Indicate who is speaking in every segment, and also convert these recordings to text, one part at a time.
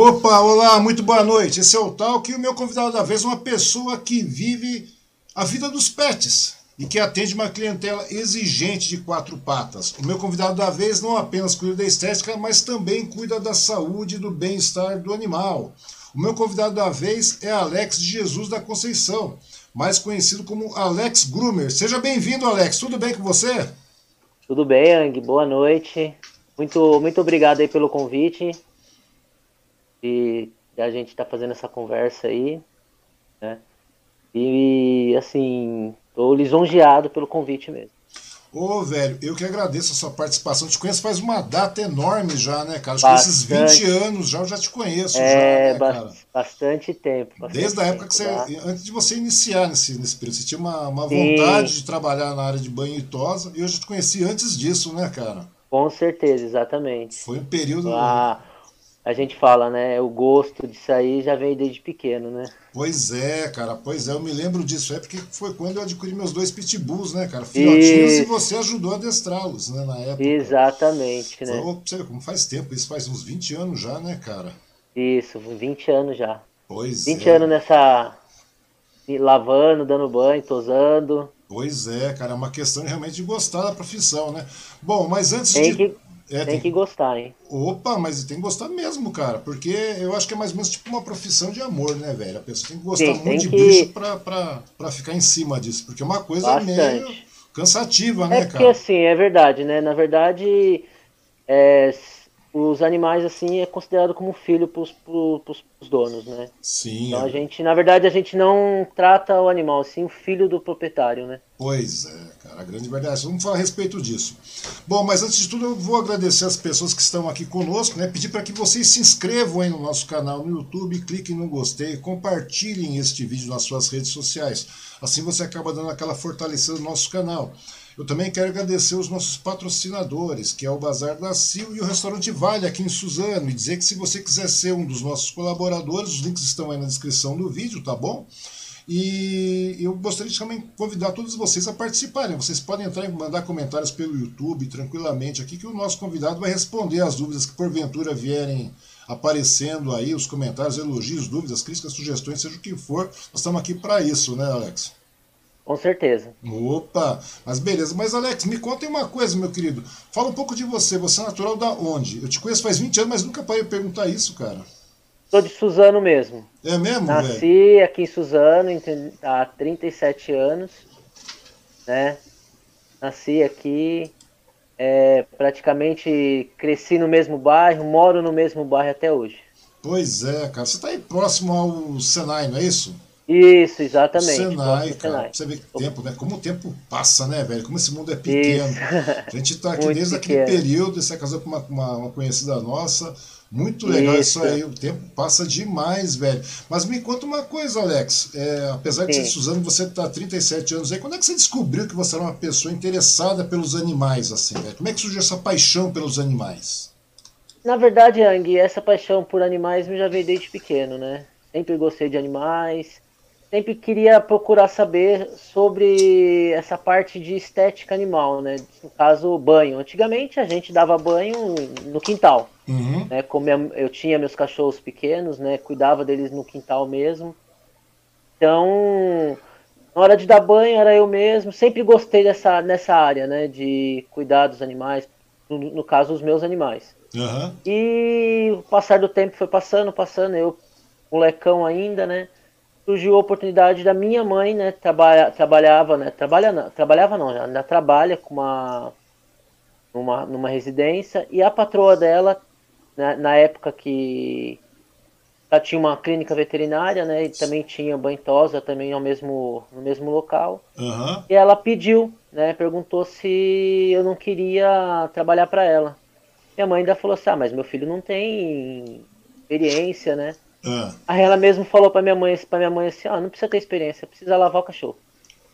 Speaker 1: Opa, olá, muito boa noite. Esse é o Talk e o meu convidado da vez é uma pessoa que vive a vida dos pets e que atende uma clientela exigente de quatro patas. O meu convidado da vez não apenas cuida da estética, mas também cuida da saúde e do bem-estar do animal. O meu convidado da vez é Alex de Jesus da Conceição, mais conhecido como Alex Groomer. Seja bem-vindo, Alex. Tudo bem com você?
Speaker 2: Tudo bem, Ang. Boa noite. Muito, muito obrigado aí pelo convite. E a gente está fazendo essa conversa aí, né? E assim, tô lisonjeado pelo convite mesmo.
Speaker 1: Ô, velho, eu que agradeço a sua participação. Te conheço faz uma data enorme já, né, cara? Acho que esses 20 anos já eu já te conheço.
Speaker 2: É,
Speaker 1: já,
Speaker 2: né, cara? bastante tempo. Bastante
Speaker 1: Desde a época que você. Tá? Antes de você iniciar nesse, nesse período, você tinha uma, uma vontade de trabalhar na área de banho e tosa. E eu já te conheci antes disso, né, cara?
Speaker 2: Com certeza, exatamente.
Speaker 1: Foi um período.
Speaker 2: Ah, a gente fala, né? O gosto disso aí já vem desde pequeno, né?
Speaker 1: Pois é, cara, pois é, eu me lembro disso, é porque foi quando eu adquiri meus dois pitbulls, né, cara? Filhotinhos e, e você ajudou a adestrá-los, né, na época.
Speaker 2: Exatamente, né?
Speaker 1: Então, você vê como faz tempo, isso faz uns 20 anos já, né, cara?
Speaker 2: Isso, 20 anos já.
Speaker 1: Pois
Speaker 2: 20 é. anos nessa. lavando, dando banho, tosando.
Speaker 1: Pois é, cara, é uma questão realmente de gostar da profissão, né? Bom, mas antes
Speaker 2: tem
Speaker 1: de.
Speaker 2: Que é, tem, tem, que gostar, hein?
Speaker 1: Opa, mas tem que gostar mesmo, cara. Porque eu acho que é mais ou menos tipo uma profissão de amor, né, velho? A pessoa tem que gostar muito de que... bicho pra, pra, pra ficar em cima disso. Porque é uma coisa Bastante. meio cansativa,
Speaker 2: é
Speaker 1: né,
Speaker 2: porque, cara? assim, é verdade, né? Na verdade, é, os animais, assim, é considerado como filho pros, pros donos, né?
Speaker 1: Sim.
Speaker 2: Então é. a gente, na verdade, a gente não trata o animal, assim, o filho do proprietário, né?
Speaker 1: Pois é, cara, a grande verdade. Vamos falar a respeito disso. Bom, mas antes de tudo, eu vou agradecer as pessoas que estão aqui conosco, né? Pedir para que vocês se inscrevam aí no nosso canal no YouTube, cliquem no gostei, compartilhem este vídeo nas suas redes sociais. Assim você acaba dando aquela fortalecida no nosso canal. Eu também quero agradecer os nossos patrocinadores, que é o Bazar da Sil e o Restaurante Vale aqui em Suzano, e dizer que se você quiser ser um dos nossos colaboradores, os links estão aí na descrição do vídeo, tá bom? E eu gostaria de também convidar todos vocês a participarem. Vocês podem entrar e mandar comentários pelo YouTube tranquilamente aqui, que o nosso convidado vai responder as dúvidas que porventura vierem aparecendo aí, os comentários, elogios, dúvidas, críticas, sugestões, seja o que for. Nós estamos aqui para isso, né, Alex?
Speaker 2: Com certeza.
Speaker 1: Opa, mas beleza. Mas Alex, me conta uma coisa, meu querido. Fala um pouco de você. Você é natural da onde? Eu te conheço faz 20 anos, mas nunca parei perguntar isso, cara.
Speaker 2: Sou de Suzano mesmo.
Speaker 1: É mesmo,
Speaker 2: Nasci
Speaker 1: velho?
Speaker 2: aqui em Suzano há 37 anos, né? Nasci aqui, é, praticamente cresci no mesmo bairro, moro no mesmo bairro até hoje.
Speaker 1: Pois é, cara. Você está aí próximo ao Senai, não é isso?
Speaker 2: Isso, exatamente.
Speaker 1: Senai, cara. Senai. Você vê que tempo, né? Como o tempo passa, né, velho? Como esse mundo é pequeno. Isso. A gente está aqui desde pequeno. aquele período, você casou com uma, uma, uma conhecida nossa muito legal isso. isso. aí, o tempo passa demais, velho. Mas me conta uma coisa, Alex. É, apesar de Sim. ser Suzano, você está há 37 anos aí, quando é que você descobriu que você era uma pessoa interessada pelos animais, assim, velho? Como é que surgiu essa paixão pelos animais?
Speaker 2: Na verdade, Ang, essa paixão por animais me já veio desde pequeno, né? Sempre gostei de animais, sempre queria procurar saber sobre essa parte de estética animal, né? No caso, banho. Antigamente a gente dava banho no quintal.
Speaker 1: Uhum.
Speaker 2: Né? Como eu tinha meus cachorros pequenos, né? Cuidava deles no quintal mesmo. Então, na hora de dar banho era eu mesmo. Sempre gostei dessa nessa área, né? De cuidar dos animais, no, no caso os meus animais.
Speaker 1: Uhum.
Speaker 2: E o passar do tempo foi passando, passando. Eu molecão ainda, né? Surgiu a oportunidade da minha mãe, né, trabalha, trabalhava, né, trabalha não, trabalhava não, ainda trabalha com uma numa, numa residência e a patroa dela, né, na época que ela tinha uma clínica veterinária, né, e também tinha banhosa também ao mesmo no mesmo local.
Speaker 1: Uhum.
Speaker 2: E ela pediu, né, perguntou se eu não queria trabalhar para ela. Minha mãe ainda falou assim: "Ah, mas meu filho não tem experiência, né?"
Speaker 1: Ah.
Speaker 2: Aí ela mesmo falou pra minha mãe, pra minha mãe assim, ó, não precisa ter experiência, precisa lavar o cachorro.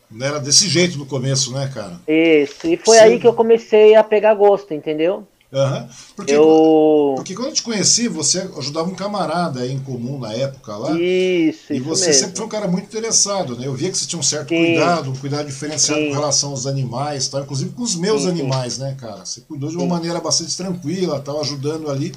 Speaker 1: Não era desse jeito no começo, né, cara?
Speaker 2: Isso, e foi Sim. aí que eu comecei a pegar gosto, entendeu?
Speaker 1: Uhum. Porque,
Speaker 2: eu...
Speaker 1: porque quando eu te conheci, você ajudava um camarada aí em comum na época lá.
Speaker 2: Isso,
Speaker 1: E
Speaker 2: isso
Speaker 1: você
Speaker 2: mesmo.
Speaker 1: sempre foi um cara muito interessado, né? Eu via que você tinha um certo
Speaker 2: Sim.
Speaker 1: cuidado, um cuidado diferenciado
Speaker 2: Sim.
Speaker 1: com relação aos animais, tá? inclusive com os meus
Speaker 2: Sim,
Speaker 1: animais, né, cara? Você cuidou de uma maneira bastante tranquila, tal, ajudando ali.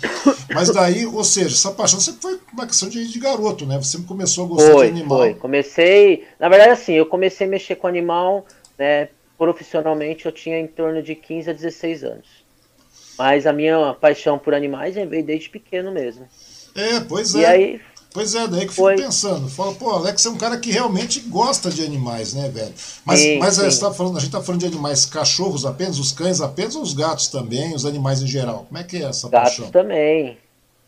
Speaker 1: Mas daí, ou seja, essa paixão sempre foi uma questão de, de garoto, né? Você sempre começou a gostar
Speaker 2: Foi,
Speaker 1: de animal.
Speaker 2: foi. Comecei. Na verdade, assim, eu comecei a mexer com animal, né? Profissionalmente, eu tinha em torno de 15 a 16 anos. Mas a minha paixão por animais veio desde pequeno mesmo.
Speaker 1: É, pois
Speaker 2: E
Speaker 1: é.
Speaker 2: aí,
Speaker 1: Pois é, daí que eu
Speaker 2: Foi.
Speaker 1: fico pensando. Fala, pô, Alex é um cara que realmente gosta de animais, né, velho? Mas,
Speaker 2: Sim,
Speaker 1: mas é,
Speaker 2: sim.
Speaker 1: você tá falando, a gente tá falando de animais, cachorros apenas, os cães apenas ou os gatos também, os animais em geral? Como é que é essa
Speaker 2: gatos
Speaker 1: paixão?
Speaker 2: também,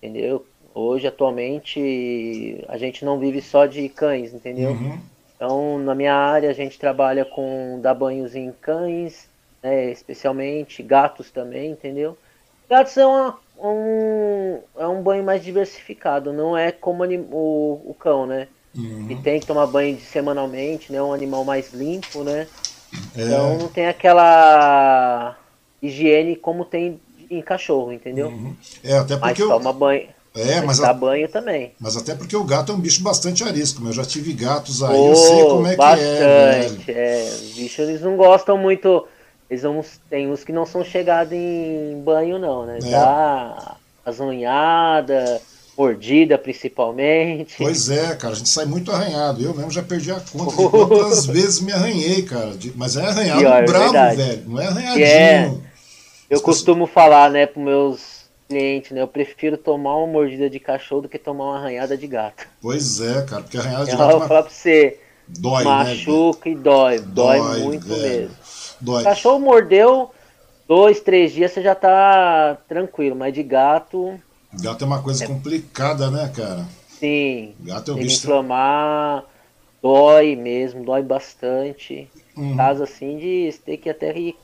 Speaker 2: entendeu? Hoje, atualmente, a gente não vive só de cães, entendeu?
Speaker 1: Uhum.
Speaker 2: Então, na minha área, a gente trabalha com dar banhos em cães, né, especialmente, gatos também, entendeu? Gatos é, uma- um, é um banho mais diversificado, não é como o, o cão, né?
Speaker 1: Uhum.
Speaker 2: Que tem que tomar banho de- semanalmente, né? É um animal mais limpo, né?
Speaker 1: É,
Speaker 2: Então não tem aquela higiene como tem em cachorro, entendeu?
Speaker 1: uhum. é, até
Speaker 2: Mas
Speaker 1: porque. eu-
Speaker 2: toma banho.
Speaker 1: é,
Speaker 2: mas
Speaker 1: mas,
Speaker 2: dá
Speaker 1: a-
Speaker 2: banho também.
Speaker 1: mas até porque o gato é um bicho bastante arisco, mas eu já tive gatos aí,
Speaker 2: Oh,
Speaker 1: eu sei como é que é,
Speaker 2: bastante. É, os bichos eles não gostam muito. Eles não, tem uns que não são chegados em banho, não, né?
Speaker 1: É.
Speaker 2: Dá mordida principalmente.
Speaker 1: Pois é, cara, a gente sai muito arranhado. Eu mesmo já perdi a conta de quantas vezes me arranhei, cara. Mas é arranhado
Speaker 2: Pior, é
Speaker 1: bravo,
Speaker 2: verdade.
Speaker 1: velho. Não é arranhadinho.
Speaker 2: é. Eu costumo falar, né, pros meus clientes, né? Eu prefiro tomar uma mordida de cachorro do que tomar uma arranhada de gato.
Speaker 1: Pois é, cara, porque arranhado de
Speaker 2: Eu
Speaker 1: gato
Speaker 2: vou falar pra você,
Speaker 1: dói, né?
Speaker 2: machuca e dói, dói,
Speaker 1: Dói,
Speaker 2: muito
Speaker 1: velho.
Speaker 2: mesmo.
Speaker 1: Dói.
Speaker 2: O cachorro mordeu, dois, três dias você já tá tranquilo, mas de gato,
Speaker 1: Gato é uma coisa complicada, né, cara?
Speaker 2: sim,
Speaker 1: Gato é
Speaker 2: ele
Speaker 1: bicho.
Speaker 2: inflamar, dói mesmo, dói bastante.
Speaker 1: Uhum.
Speaker 2: Caso assim de ter que até ir,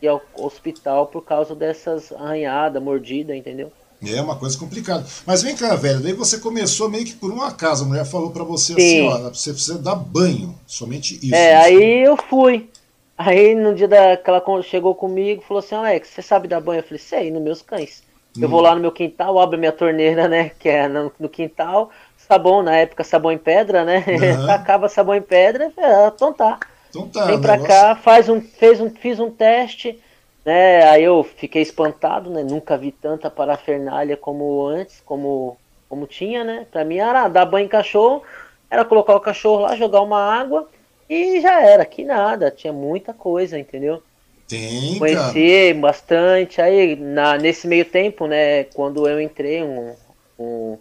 Speaker 2: ir ao hospital por causa dessas arranhadas, mordida, entendeu?
Speaker 1: É uma coisa complicada. Mas vem cá, velho, daí você começou meio que por um acaso. A mulher falou pra você
Speaker 2: Sim.
Speaker 1: assim, ó, você precisa dar banho. Somente isso.
Speaker 2: É, aí eu fui. Aí no dia da que ela chegou comigo, falou assim, Alex, você sabe dar banho? Eu falei, sei, nos meus cães. Eu
Speaker 1: Hum.
Speaker 2: vou lá no meu quintal, abro a minha torneira, né? Que é no, no quintal, sabão, na época sabão em pedra, né?
Speaker 1: Aham.
Speaker 2: Tacava sabão em pedra, falei, ah, então tá.
Speaker 1: Então tá,
Speaker 2: Vem pra
Speaker 1: negócio-
Speaker 2: cá, faz um, fez um, fiz um teste, né? Aí eu fiquei espantado, né? Nunca vi tanta parafernália como antes, como, como tinha, né? Pra mim era dar banho em cachorro, era colocar o cachorro lá, jogar uma água e já era, que nada, tinha muita coisa, entendeu?
Speaker 1: Cara.
Speaker 2: Conheci bastante, aí na, nesse meio tempo, né, quando eu entrei, um, um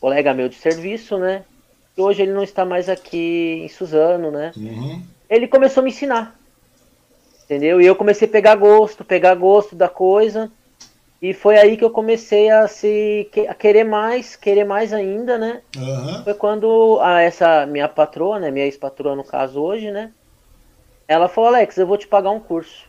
Speaker 2: colega meu de serviço, né? E hoje ele não está mais aqui em Suzano, né?
Speaker 1: Uhum.
Speaker 2: ele começou a me ensinar. Entendeu? E eu comecei a pegar gosto, pegar gosto da coisa. E foi aí que eu comecei a se a querer mais, querer mais ainda, né?
Speaker 1: Aham.
Speaker 2: Foi quando a, essa minha patroa, né, minha ex-patroa no caso hoje, né? Ela falou: "Alex, eu vou te pagar um curso".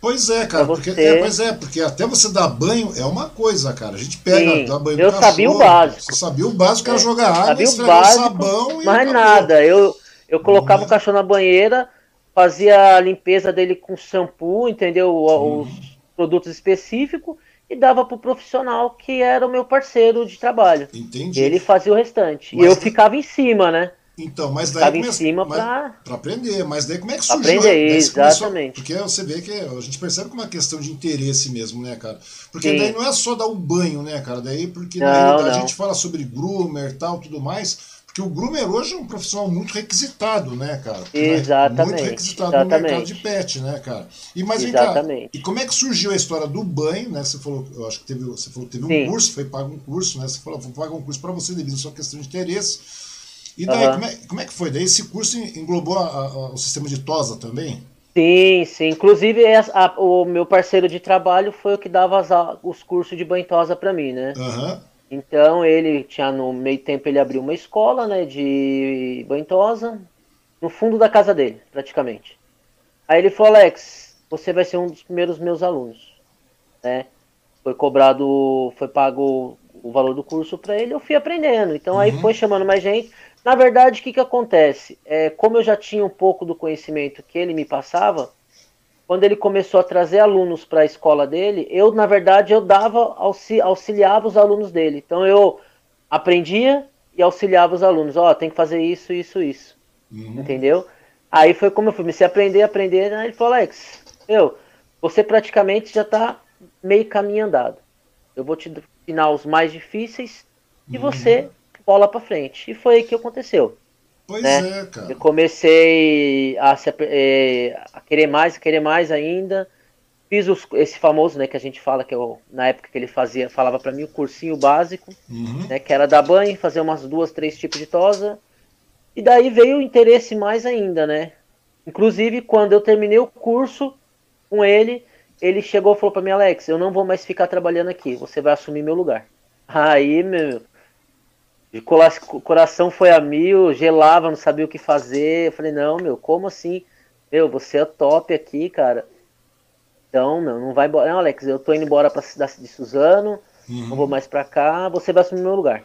Speaker 1: Pois é, cara, porque, é, pois é, porque até você dar banho é uma coisa, cara. A gente pega,
Speaker 2: Sim,
Speaker 1: dá banho
Speaker 2: eu
Speaker 1: no
Speaker 2: sabia o
Speaker 1: cachorro,
Speaker 2: básico.
Speaker 1: Você sabia o básico, era
Speaker 2: É,
Speaker 1: jogar água,
Speaker 2: sabia o
Speaker 1: esfregar
Speaker 2: básico,
Speaker 1: sabão e
Speaker 2: Mas
Speaker 1: acabou.
Speaker 2: nada, eu, eu colocava
Speaker 1: é?
Speaker 2: o cachorro na banheira, fazia a limpeza dele com shampoo, entendeu? Os
Speaker 1: Uhum.
Speaker 2: Produtos específicos e dava pro profissional que era o meu parceiro de trabalho.
Speaker 1: Entendi.
Speaker 2: Ele fazia o restante.
Speaker 1: Mas
Speaker 2: e eu
Speaker 1: tem-
Speaker 2: ficava em cima, né?
Speaker 1: Então, mas daí
Speaker 2: Ficava em cima. Pra
Speaker 1: aprender, mas daí como é que surgiu?
Speaker 2: aprender,
Speaker 1: daí começou-
Speaker 2: exatamente.
Speaker 1: porque você vê que a gente percebe que é uma questão de interesse mesmo, né, cara? Porque
Speaker 2: Sim.
Speaker 1: daí não é só dar o banho, né, cara? Daí, porque
Speaker 2: Não,
Speaker 1: na realidade a
Speaker 2: não.
Speaker 1: gente fala sobre groomer tal, tudo mais, porque o groomer hoje é um profissional muito requisitado, né, cara? Né,
Speaker 2: Exatamente,
Speaker 1: Muito requisitado no mercado
Speaker 2: exatamente.
Speaker 1: de pet, né, cara? E mas vem cá,
Speaker 2: Exatamente.
Speaker 1: e como é que surgiu a história do banho, né? Você falou, eu acho que teve, você falou que teve um
Speaker 2: Sim.
Speaker 1: curso, foi pago um curso, né? Você falou, vou pagar um curso para você devido à sua questão de interesse. E daí,
Speaker 2: Aham.
Speaker 1: como, é, como é que foi? Daí esse curso englobou a- a- o sistema de TOSA também?
Speaker 2: Sim, sim. Inclusive, a- o meu parceiro de trabalho foi o que dava as os cursos de banhosa pra mim, né?
Speaker 1: Aham.
Speaker 2: Então ele tinha no meio tempo ele abriu uma escola, né, de banhosa no fundo da casa dele, praticamente. Aí ele falou, Alex, você vai ser um dos primeiros meus alunos, né? Foi cobrado, foi pago o valor do curso para ele, eu fui aprendendo. Então aí
Speaker 1: Uhum.
Speaker 2: foi chamando mais gente. Na verdade, o que que acontece? É, como eu já tinha um pouco do conhecimento que ele me passava, quando ele começou a trazer alunos para a escola dele, eu, na verdade, eu dava, auxi auxiliava os alunos dele. Então eu aprendia e auxiliava os alunos. Ó, oh, tem que fazer isso, isso, isso. Uhum. Entendeu? Aí foi como eu fui, comecei a aprender, aprender, né? Ele falou, Alex, eu, você praticamente já está meio caminho andado. Eu vou te ensinar os mais difíceis e uhum. você bola para frente. E foi aí que aconteceu.
Speaker 1: Pois né? é, cara.
Speaker 2: Eu comecei a, é, a querer mais, a querer mais ainda. Fiz os, esse famoso, né, que a gente fala que eu, na época que ele fazia, falava para mim o cursinho básico, uhum. né, que era dar banho, fazer umas duas, três tipos de tosa. E daí veio o interesse mais ainda, né? Inclusive, quando eu terminei o curso com ele, ele chegou e falou para mim, Alex, eu não vou mais ficar trabalhando aqui, você vai assumir meu lugar. Aí, meu, de coração foi a mil, gelava, não sabia o que fazer. Eu falei, não, meu, como assim? Meu, você é top aqui, cara. Então, meu, não vai embora. Não, Alex, eu tô indo embora pra cidade de Suzano, uhum. não vou mais pra cá, você vai assumir meu lugar.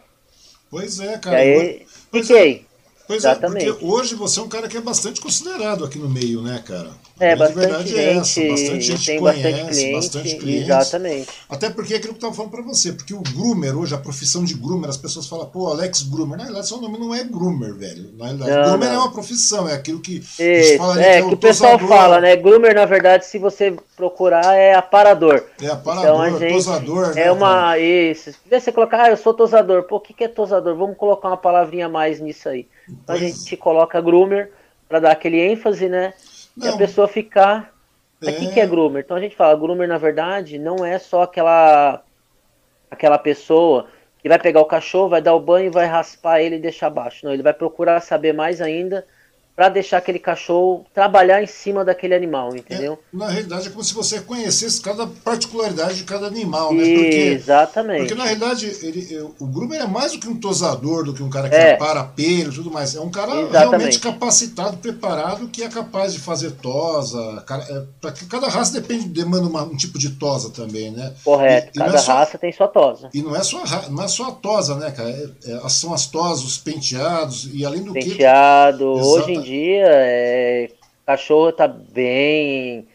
Speaker 1: Pois é, cara.
Speaker 2: E aí, fiquei. É.
Speaker 1: Pois Exatamente. é, porque hoje você é um cara que é bastante considerado aqui no meio, né, cara?
Speaker 2: É, bastante verdade gente, é essa. Bastante gente tem conhece, bastante cliente, bastante cliente. Exatamente.
Speaker 1: Até porque é aquilo que eu estava falando para você, porque o groomer hoje, a profissão de groomer, as pessoas falam, pô, Alex Groomer. Na realidade, seu nome não é groomer, velho. Na realidade, não, groomer é não. é uma profissão, é aquilo que
Speaker 2: Isso, gente fala é, que, é o, pessoal fala, né? Groomer, na verdade, se você procurar, é aparador.
Speaker 1: É aparador, então, gente tosador,
Speaker 2: né? É uma. Cara? Isso. Se você colocar, ah, eu sou tosador. Pô, o que, que é tosador? Vamos colocar uma palavrinha mais nisso aí. Então a gente coloca groomer para dar aquele ênfase, né? Não. E a pessoa ficar. É. O que é groomer? Então a gente fala, groomer na verdade não é só aquela aquela pessoa que vai pegar o cachorro, vai dar o banho, vai raspar ele e deixar abaixo. Não, ele vai procurar saber mais ainda para deixar aquele cachorro trabalhar em cima daquele animal, entendeu?
Speaker 1: É, na realidade é como se você conhecesse cada particularidade de cada animal, né?
Speaker 2: Porque, Exatamente.
Speaker 1: Porque na realidade ele, o Groomer é mais do que um tosador, do que um cara que é. para pelo e tudo mais. É um cara Exatamente. realmente capacitado, preparado, que é capaz de fazer tosa. É, para cada raça depende, demanda uma, um tipo de tosa também, né?
Speaker 2: Correto, e, cada e é só, raça tem sua tosa.
Speaker 1: E não é só, não é só a tosa, né, cara? É, é, são as tosas, os penteados, e além do
Speaker 2: Penteado, que. Penteado, hoje em dia, é, cachorro tá bem.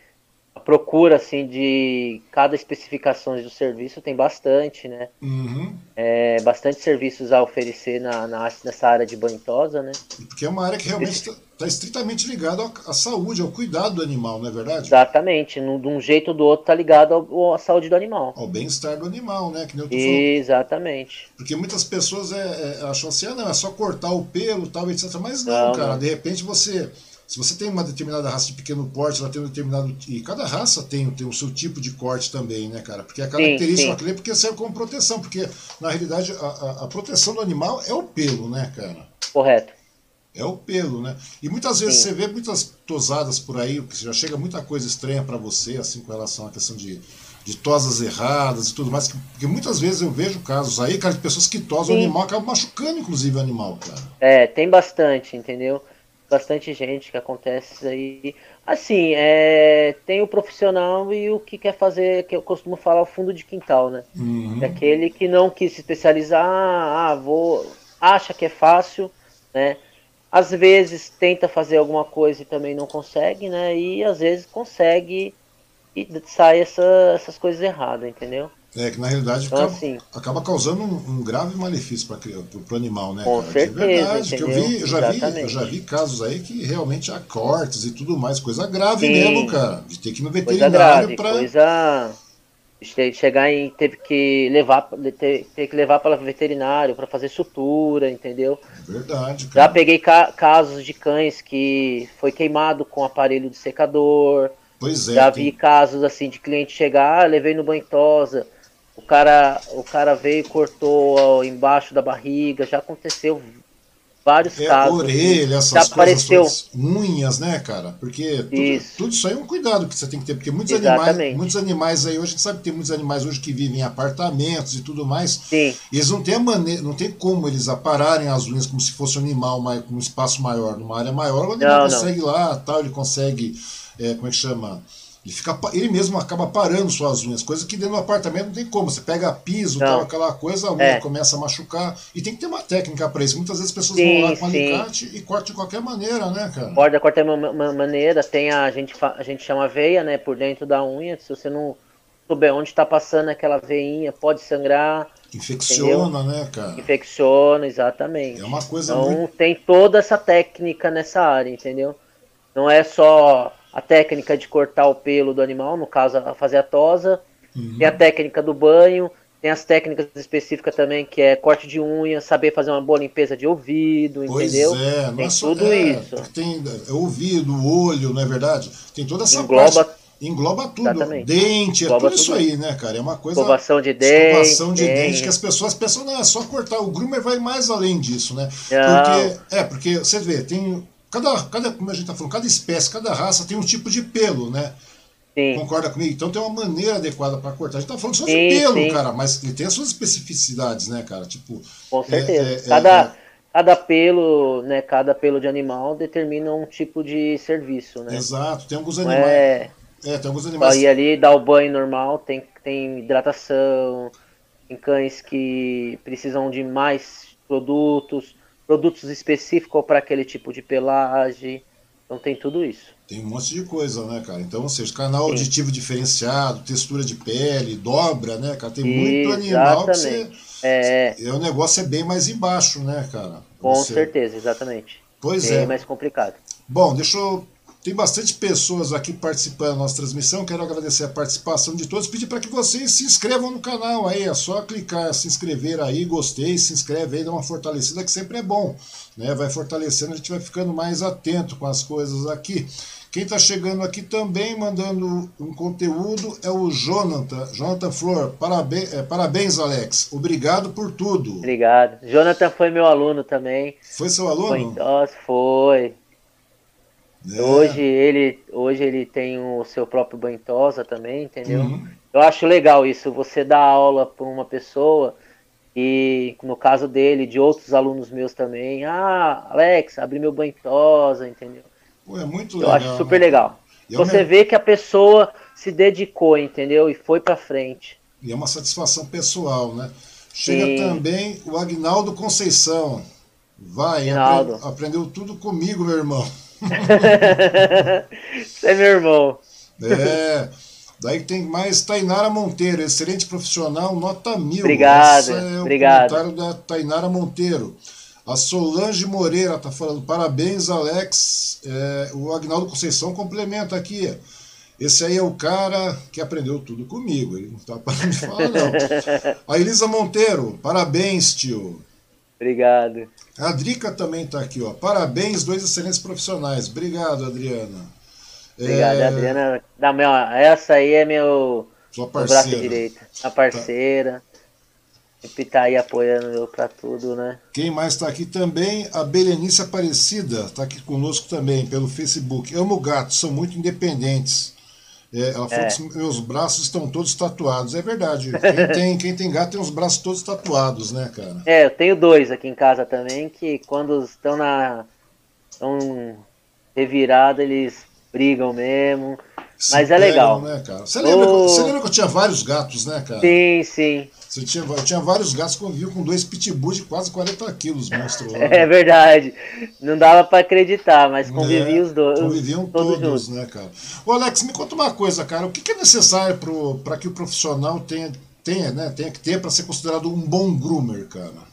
Speaker 2: Procura assim de cada especificação do serviço tem bastante, né?
Speaker 1: Uhum.
Speaker 2: É, bastante serviços a oferecer na, na, nessa área de banhosa, né?
Speaker 1: Porque é uma área que realmente está tá estritamente ligada à saúde, ao cuidado do animal, não é verdade?
Speaker 2: Exatamente, de um jeito ou do outro tá ligado ao, à saúde do animal.
Speaker 1: Ao bem-estar do animal, né?
Speaker 2: Exatamente.
Speaker 1: Porque muitas pessoas é, é, acham assim, ah, não, é só cortar o pelo, tal, etc. Mas não, não cara, não. de repente você se você tem uma determinada raça de pequeno porte, ela tem um determinado. E cada raça tem, tem o seu tipo de corte também, né, cara? Porque a característica sim, sim. porque serve como proteção. Porque, na realidade, a, a, a, proteção do animal é o pelo, né, cara?
Speaker 2: Correto.
Speaker 1: É o pelo, né? E muitas vezes sim. você vê muitas tosadas por aí, que já chega muita coisa estranha para você, assim, com relação à questão de, de tosas erradas e tudo mais. Porque muitas vezes eu vejo casos aí, cara, de pessoas que tosam o animal, acabam machucando, inclusive, o animal, cara.
Speaker 2: É, tem bastante, entendeu? Bastante gente que acontece aí. Assim, é, tem o profissional e o que quer fazer, que eu costumo falar, o fundo de quintal, né?
Speaker 1: Uhum.
Speaker 2: É aquele que não quis se especializar, ah, vou, acha que é fácil, né? Às vezes tenta fazer alguma coisa e também não consegue, né? E às vezes consegue e sai essa, essas coisas erradas, entendeu?
Speaker 1: É, que na realidade então, acaba, assim, acaba, causando um, um grave malefício para o animal, né?
Speaker 2: Com
Speaker 1: cara?
Speaker 2: certeza.
Speaker 1: É verdade, que eu, vi, eu, já vi, eu já vi casos aí que realmente há cortes e tudo mais, coisa grave Sim. mesmo, cara. De ter que ir no veterinário para.
Speaker 2: Coisa. Chegar em. Teve que levar, ter, ter que levar para o veterinário para fazer sutura, entendeu?
Speaker 1: Verdade. Cara.
Speaker 2: Já peguei ca casos de cães que foi queimado com aparelho de secador.
Speaker 1: Pois é.
Speaker 2: Já tem... vi casos assim de cliente chegar, ah, levei no banho tosa cara, o cara veio e cortou embaixo da barriga, já aconteceu vários
Speaker 1: é,
Speaker 2: casos.
Speaker 1: orelha, essas já coisas, apareceu. unhas, né, cara? Porque tudo isso. tudo isso aí é um cuidado que você tem que ter, porque muitos animais, muitos animais aí hoje, a gente sabe que tem muitos animais hoje que vivem em apartamentos e tudo mais.
Speaker 2: Sim.
Speaker 1: E eles não têm a maneira, não tem como eles apararem as unhas como se fosse um animal com um espaço maior, numa área maior, o animal não, consegue não. lá, tal, ele consegue, é, como é que chama? Ele, fica, ele mesmo acaba parando suas unhas, coisa que dentro do apartamento não tem como. Você pega piso, tal, aquela coisa, a unha é. começa a machucar. E tem que ter uma técnica para isso. Muitas vezes as pessoas sim, vão lá com sim. alicate e cortam de qualquer maneira, né, cara?
Speaker 2: Corta de qualquer maneira. Tem a, a, gente, a gente chama veia, né, por dentro da unha. Se você não souber onde está passando aquela veinha, pode sangrar.
Speaker 1: Infecciona, entendeu? né, cara?
Speaker 2: Infecciona, exatamente.
Speaker 1: É uma coisa
Speaker 2: então,
Speaker 1: muito...
Speaker 2: tem toda essa técnica nessa área, entendeu? Não é só a técnica de cortar o pelo do animal, no caso, a fazer a tosa. Uhum. Tem a técnica do banho, tem as técnicas específicas também, que é corte de unha, saber fazer uma boa limpeza de ouvido, pois entendeu?
Speaker 1: É,
Speaker 2: tem
Speaker 1: nossa,
Speaker 2: tudo
Speaker 1: é,
Speaker 2: isso.
Speaker 1: Tem é, ouvido, olho, não é verdade? Tem toda essa
Speaker 2: Engloba,
Speaker 1: parte. Engloba tudo. Exatamente. Dente,
Speaker 2: Engloba
Speaker 1: é tudo, tudo, isso aí, né, cara? É uma coisa.
Speaker 2: Escovação de dente.
Speaker 1: Escovação de dente, que as pessoas pensam, não, é só cortar. O groomer vai mais além disso, né?
Speaker 2: Não.
Speaker 1: Porque, é, porque você vê, tem Cada, cada, como a gente está falando, cada espécie, cada raça tem um tipo de pelo, né?
Speaker 2: Sim.
Speaker 1: Concorda comigo? Então tem uma maneira adequada para cortar. A gente tá falando só de sim, pelo, sim. cara, mas ele tem as suas especificidades, né, cara? Tipo.
Speaker 2: Com certeza. É, é, cada, é, cada pelo, né? Cada pelo de animal determina um tipo de serviço, né?
Speaker 1: Exato. Tem alguns animais.
Speaker 2: É,
Speaker 1: é tem alguns animais.
Speaker 2: E ali dá o banho normal, tem, tem hidratação, tem cães que precisam de mais produtos produtos específicos para aquele tipo de pelagem. Então tem tudo isso.
Speaker 1: Tem um monte de coisa, né, cara? Então, ou seja, canal Sim. auditivo diferenciado, textura de pele, dobra, né, cara? Tem muito animal que você. É... é... O negócio é bem mais embaixo, né, cara?
Speaker 2: Com você... certeza, exatamente.
Speaker 1: Pois
Speaker 2: bem
Speaker 1: é.
Speaker 2: mais complicado.
Speaker 1: Bom, deixa eu tem bastante pessoas aqui participando da nossa transmissão. Quero agradecer a participação de todos. Pedir para que vocês se inscrevam no canal aí. É só clicar, se inscrever aí, gostei, se inscreve aí, dá uma fortalecida que sempre é bom. Né? Vai fortalecendo, a gente vai ficando mais atento com as coisas aqui. Quem está chegando aqui também mandando um conteúdo é o Jonathan. Jonathan Flor, parabéns, é, parabéns, Alex. Obrigado por tudo.
Speaker 2: Obrigado. Jonathan foi meu aluno também.
Speaker 1: Foi seu aluno?
Speaker 2: Foi, nossa, foi. É. Hoje, ele, hoje ele tem o seu próprio banhosa também, entendeu? Uhum. Eu acho legal isso, você dá aula para uma pessoa e no caso dele, de outros alunos meus também, ah, Alex, abri meu banhosa, entendeu?
Speaker 1: Pô, é muito
Speaker 2: legal. Eu acho super né? legal. É você vê que a pessoa se dedicou, entendeu? E foi para frente.
Speaker 1: E é uma satisfação pessoal, né? Chega Sim. também o Agnaldo Conceição. Vai, apre aprendeu tudo comigo, meu irmão.
Speaker 2: Você é meu irmão.
Speaker 1: É. Daí tem mais Tainara Monteiro, excelente profissional, nota mil.
Speaker 2: Obrigado. É o obrigado.
Speaker 1: comentário da Tainara Monteiro. A Solange Moreira está falando, parabéns, Alex. É, o Agnaldo Conceição complementa aqui. Esse aí é o cara que aprendeu tudo comigo. Ele não está para me falar, não. A Elisa Monteiro, parabéns, tio.
Speaker 2: Obrigado.
Speaker 1: A Drica também está aqui, ó. Parabéns, dois excelentes profissionais. Obrigado, Adriana.
Speaker 2: Obrigado, é... Adriana. Da meu, essa aí é meu, Sua parceira. braço direito. A parceira. Tá. Sempre tá aí apoiando eu para tudo, né?
Speaker 1: Quem mais está aqui também? A Berenice Aparecida está aqui conosco também pelo Facebook. Amo gatos, são muito independentes. É, ela falou é. que meus braços estão todos tatuados. É verdade. Quem tem, quem tem gato tem os braços todos tatuados, né, cara?
Speaker 2: É, eu tenho dois aqui em casa também, que quando estão na. estão revirados, eles brigam mesmo. Se Mas é legal.
Speaker 1: Né, cara? Você, lembra, oh. você lembra que eu tinha vários gatos, né, cara?
Speaker 2: Sim, sim.
Speaker 1: Você tinha, eu tinha vários gatos que conviviam com dois pitbulls de quase 40 quilos, monstro.
Speaker 2: É verdade. Não dava para acreditar, mas conviviam é, os dois.
Speaker 1: Conviviam todos, todos né, cara? Ô, Alex, me conta uma coisa, cara. O que, que é necessário para que o profissional tenha, tenha, né, tenha que ter para ser considerado um bom groomer, cara?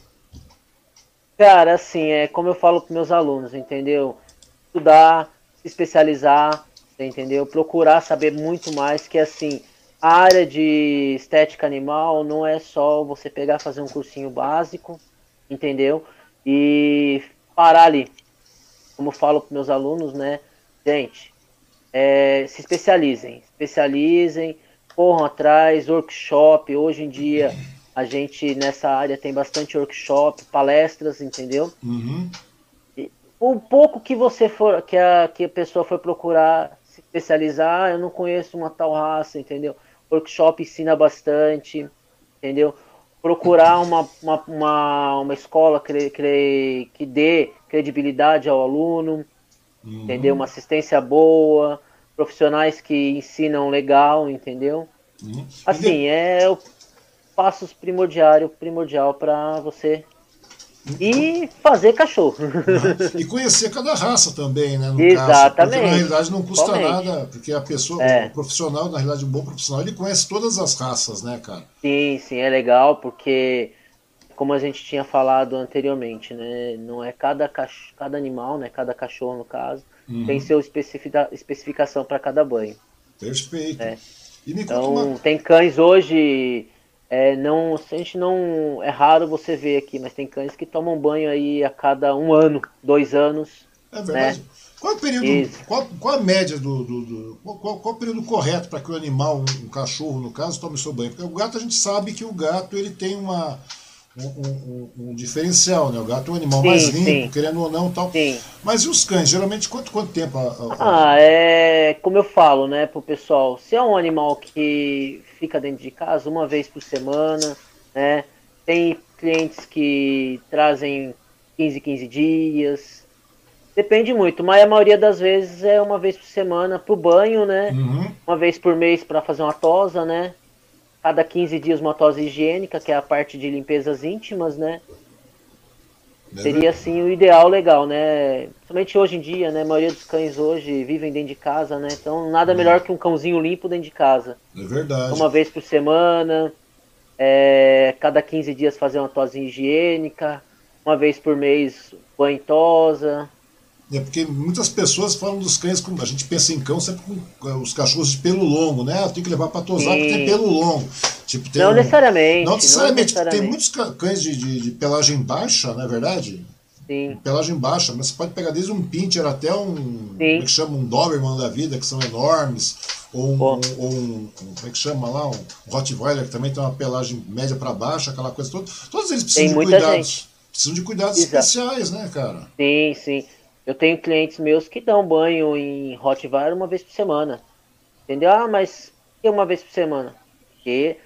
Speaker 2: Cara, assim, é como eu falo para meus alunos, entendeu? Estudar, se especializar, entendeu? Procurar saber muito mais, que assim a área de estética animal não é só você pegar fazer um cursinho básico, entendeu? E parar ali. Como eu falo para meus alunos, né? Gente, é, se especializem, especializem, corram atrás, workshop. Hoje em dia a gente nessa área tem bastante workshop, palestras, entendeu?
Speaker 1: Uhum.
Speaker 2: O pouco que você for, que a, que a pessoa for procurar se especializar, eu não conheço uma tal raça, entendeu? workshop ensina bastante, entendeu? Procurar uma, uma, uma, uma escola que, que, que dê credibilidade ao aluno, uhum. entendeu? Uma assistência boa, profissionais que ensinam legal, entendeu? Uhum. Assim, é o passos primordial, primordial para você e fazer cachorro.
Speaker 1: E conhecer cada raça também, né? No
Speaker 2: Exatamente.
Speaker 1: Caso, porque na realidade não custa nada, porque a pessoa, é. o profissional, na realidade, um bom profissional, ele conhece todas as raças, né, cara?
Speaker 2: Sim, sim, é legal, porque como a gente tinha falado anteriormente, né? Não é cada, cach... cada animal, né? Cada cachorro, no caso, uhum. tem seu especifica... especificação para cada banho.
Speaker 1: Perfeito.
Speaker 2: É. então, uma... tem cães hoje é, não, a gente não. É raro você ver aqui, mas tem cães que tomam banho aí a cada um ano, dois anos.
Speaker 1: É verdade. Né? Qual, é o período, qual, qual, a média do. do, do qual, qual, o período correto para que o animal, um, um, cachorro no caso, tome seu banho? Porque o gato a gente sabe que o gato ele tem uma um, um, um, diferencial, né? O gato é um animal sim, mais limpo, sim. querendo ou não, tal.
Speaker 2: Sim.
Speaker 1: Mas e os cães? Geralmente quanto, quanto tempo? A,
Speaker 2: a... Ah, é como eu falo, né, pro pessoal. Se é um animal que fica dentro de casa uma vez por semana, né? Tem clientes que trazem 15, 15 dias. Depende muito, mas a maioria das vezes é uma vez por semana pro banho, né? Uhum. Uma vez por mês para fazer uma tosa, né? cada 15 dias uma tosse higiênica, que é a parte de limpezas íntimas, né? Seria assim o ideal legal, né? Somente hoje em dia, né? A maioria dos cães hoje vivem dentro de casa, né? Então nada é. melhor que um cãozinho limpo dentro de casa.
Speaker 1: É verdade.
Speaker 2: Uma vez por semana, é, cada 15 dias fazer uma tosse higiênica, uma vez por mês banho tosa,
Speaker 1: é porque muitas pessoas falam dos cães, como a gente pensa em cão sempre com é, os cachorros de pelo longo, né? Tem que levar para tosar porque tem pelo longo.
Speaker 2: Tipo, tem não, um... necessariamente,
Speaker 1: não necessariamente. Não necessariamente. Tem muitos cães de, de, de, pelagem baixa, não é verdade?
Speaker 2: Sim.
Speaker 1: Pelagem baixa, mas você pode pegar desde um pincher até um. Sim. Como é que chama? Um Doberman da vida, que são enormes. Ou um, um, ou um, Como é que chama lá? Um Rottweiler, que também tem uma pelagem média para baixo, aquela coisa toda. Todos eles precisam tem de cuidados. Gente. Precisam de cuidados Exato. especiais, né, cara?
Speaker 2: Sim, sim. Eu tenho clientes meus que dão banho em Rottweiler uma vez por semana. Entendeu? Ah, mas que uma vez por semana? Porque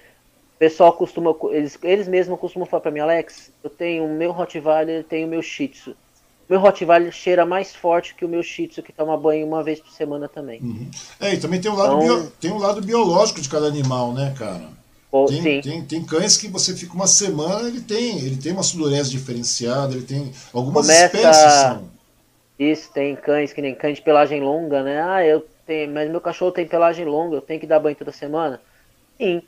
Speaker 2: o pessoal costuma, eles, eles mesmos costumam falar para mim, Alex, eu tenho o meu Rottweiler, tenho o meu Shih Tzu. Meu Rottweiler cheira mais forte que o meu Shih Tzu, que toma banho uma vez por semana também.
Speaker 1: Uhum. É, e também tem o, lado então, bio, tem o lado biológico de cada animal, né, cara? tem, sim. Tem, tem cães que você fica uma semana, ele tem, ele tem uma sudorese diferenciada, ele tem. Algumas Começa... espécies são
Speaker 2: isso, tem cães que nem cães de pelagem longa, né? Ah, eu tenho, mas meu cachorro tem pelagem longa, eu tenho que dar banho toda semana? Sim.